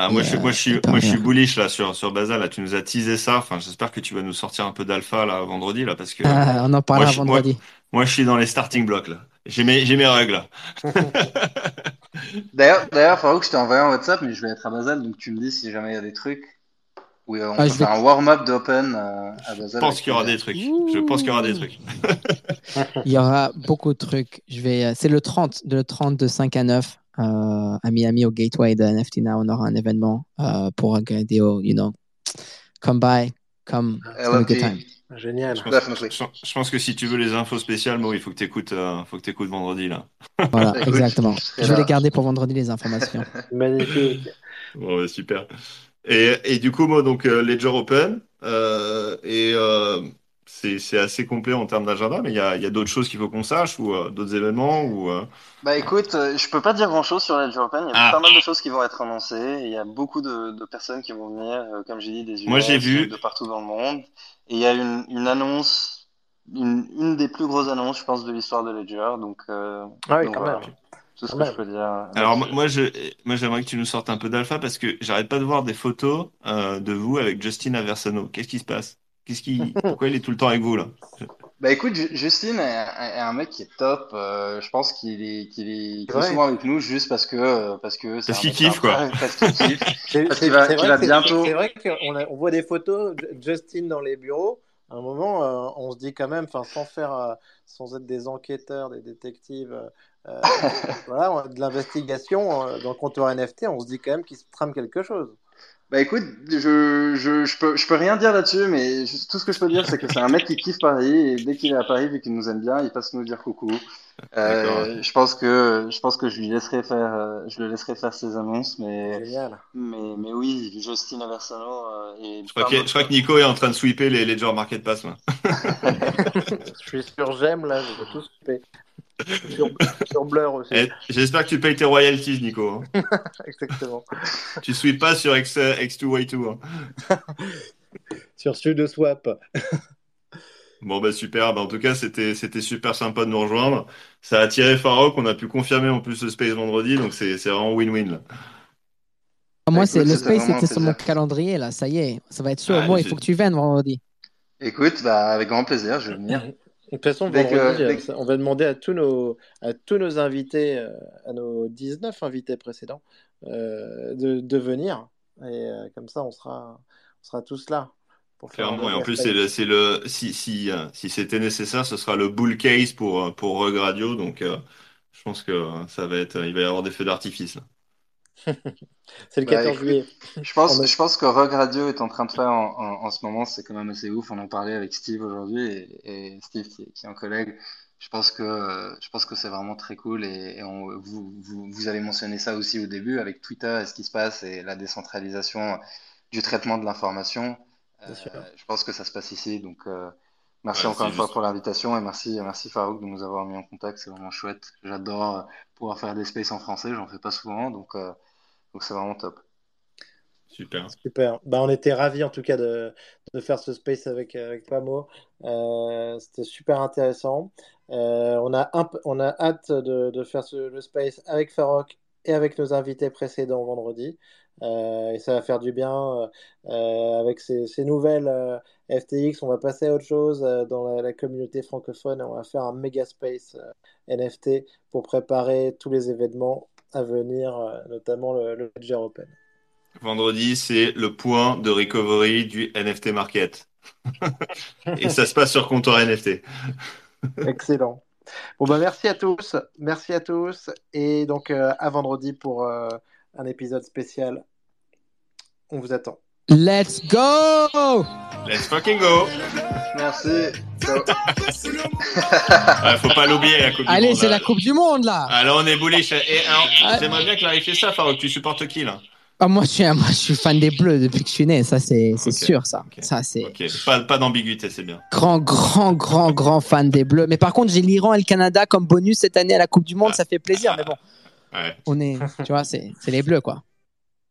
ah, moi, je, moi, je suis, moi, je suis bullish là sur, sur Basal. Là, tu nous as teasé ça. Enfin, j'espère que tu vas nous sortir un peu d'alpha là vendredi là parce que. Ah, on en parlera vendredi. Moi, moi, je suis dans les starting blocks là. J'ai mes, j'ai mes règles. d'ailleurs, d'ailleurs, Farouk, je t'ai envoyé un WhatsApp, mais je vais être à Basal, donc tu me dis si jamais il y a des trucs. Oui, on ah, peut faire un warm-up d'Open euh, à Basel. Je pense qu'il y aura des trucs. Je pense qu'il y aura des trucs. il y aura beaucoup de trucs. Je vais, euh, c'est le 30, de le 30 de 5 à 9 euh, à Miami au Gateway de NFT Now. On aura un événement euh, pour regarder, you know, come by, come, come a good time. Génial. Je pense, je, pense, que si tu veux les infos spéciales, Mo, il faut que tu écoutes, euh, faut que écoutes vendredi là. Voilà, exactement. Je, vais les garder pour vendredi les informations. Magnifique. Bon, super. Et, et, du coup, Mo, donc Ledger Open et c'est assez complet en termes d'agenda, mais il y a, y a d'autres choses qu'il faut qu'on sache ou euh, d'autres événements ou. Euh... Bah écoute, euh, je peux pas dire grand chose sur l'Edge Open. Il y a ah. pas mal de choses qui vont être annoncées. Il y a beaucoup de, de personnes qui vont venir, euh, comme j'ai dit, des US, Moi, j'ai vu. de partout dans le monde. Et il y a une, une annonce, une, une, des plus grosses annonces, je pense, de l'histoire de Ledger. Donc, ah oui, donc quand voilà. même. Tout ce que je peux dire. Alors moi, je, moi, j'aimerais que tu nous sortes un peu d'alpha parce que j'arrête pas de voir des photos de vous avec Justin Aversano. Qu'est-ce qui se passe? Qu'est-ce qui... Pourquoi il est tout le temps avec vous là? Bah écoute, Justine est, un mec qui est top. Euh, je pense qu'il est, qu'il est, qu est souvent avec nous juste parce que parce que parce qu'il kiffe quoi. Parce qu'il kiffe. parce qu'il va, qu va bientôt. C'est vrai qu'on on voit des photos Justine dans les bureaux. À un moment, euh, on se dit quand même, enfin sans faire, euh, sans être des enquêteurs, des détectives, euh, voilà, de l'investigation dans le comptoir NFT, on se dit quand même qu'il se trame quelque chose. Bah écoute, je, je, je, peux, je peux rien dire là-dessus, mais tout ce que je peux dire, c'est que c'est un mec qui kiffe Paris, et dès qu'il est à Paris, vu qu'il nous aime bien, il passe nous dire coucou. Euh, je pense que je pense que je lui laisserai faire, euh, je le laisserai faire ses annonces, mais Génial. mais mais oui, Justin Aversano euh, et je crois, que, je crois que Nico est en train de sweeper les Ledger Market Pass. je suis sur J'aime là, je vais tout sweeper. Sur, sur Blur aussi. Eh, j'espère que tu payes tes royalties, Nico. Hein. Exactement. Tu suis pas sur X, X2Y2. Hein. sur SudoSwap. Bon, bah super. Bah, en tout cas, c'était super sympa de nous rejoindre. Ça a attiré Farouk. On a pu confirmer en plus le Space vendredi. Donc, c'est vraiment win-win. Ah, moi, c'est le Space, c'était sur mon calendrier. là. Ça y est, ça va être sûr. Ah, moi, il faut que tu viennes vendredi. Écoute, bah, avec grand plaisir, je vais venir. De toute façon, vendredi, que, on va demander à tous nos, à tous nos invités, euh, à nos 19 invités précédents, euh, de, de, venir. Et euh, comme ça, on sera, on sera tous là. Pour faire Clairement, et en plus, c'est le, c'est le, si, si, si c'était nécessaire, ce sera le bull case pour, pour Rug Radio. Donc, je pense que ça va être, il va y avoir des feux d'artifice. c'est le 14 bah, juillet. Je pense, je pense que Rogue Radio est en train de faire en, en, en ce moment, c'est quand même assez ouf. On en parlait avec Steve aujourd'hui et, et, Steve qui, qui, est un collègue. Je pense que je pense que c'est vraiment très cool et, et on, vous, vous, vous, avez mentionné ça aussi au début avec Twitter et ce qui se passe et la décentralisation du traitement de l'information. Euh, je pense que ça se passe ici. Donc euh, merci ouais, encore une fois pour l'invitation et merci merci Farouk de nous avoir mis en contact. C'est vraiment chouette. J'adore pouvoir faire des spaces en français. J'en fais pas souvent donc euh, donc c'est vraiment top. Super. Super. Bah, on était ravis en tout cas de, de faire ce space avec, avec Pamo. Euh, C'était super intéressant. Euh, on, a un, on a hâte de, de faire ce, le space avec Farok et avec nos invités précédents vendredi. Euh, et ça va faire du bien euh, avec ces, ces nouvelles euh, FTX. On va passer à autre chose euh, dans la, la, communauté francophone. On va faire un méga space NFT pour préparer tous les événements à venir, notamment le, le Ledger Open. Vendredi, c'est le point de recovery du NFT market. Et ça se passe sur comptoir NFT. Excellent. Bon, bah, merci à tous. Merci à tous. Et donc, euh, à vendredi pour euh, un épisode spécial. On vous attend. Let's go Let's fucking go Merci. Ah, Faut pas l'oublier, la Coupe du Allez, Monde. c'est la Coupe du Monde là Alors, on est bullish. Et alors, Ah. j'aimerais bien clarifier ça, Farouk. Tu supportes qui, là? Ah, moi, je suis, moi, je suis fan des Bleus depuis que je suis né, ça c'est sûr, ça. ok. Ça c'est Ok, pas, pas d'ambiguïté, c'est bien. grand, grand, grand, grand fan des Bleus. Mais par contre, j'ai l'Iran et le Canada comme bonus cette année à la Coupe du Monde, ça fait plaisir. Mais bon, Ouais, on est, tu vois, c'est c'est les Bleus quoi.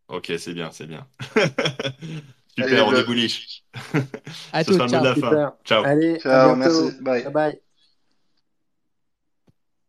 Ok, c'est bien, c'est bien. Allez, Super, on le- est bullish. À Ce sera tous, le mot de ciao. la fin. Super. Ciao. Allez, à Ciao, bientôt. merci. Bye. Bye bye.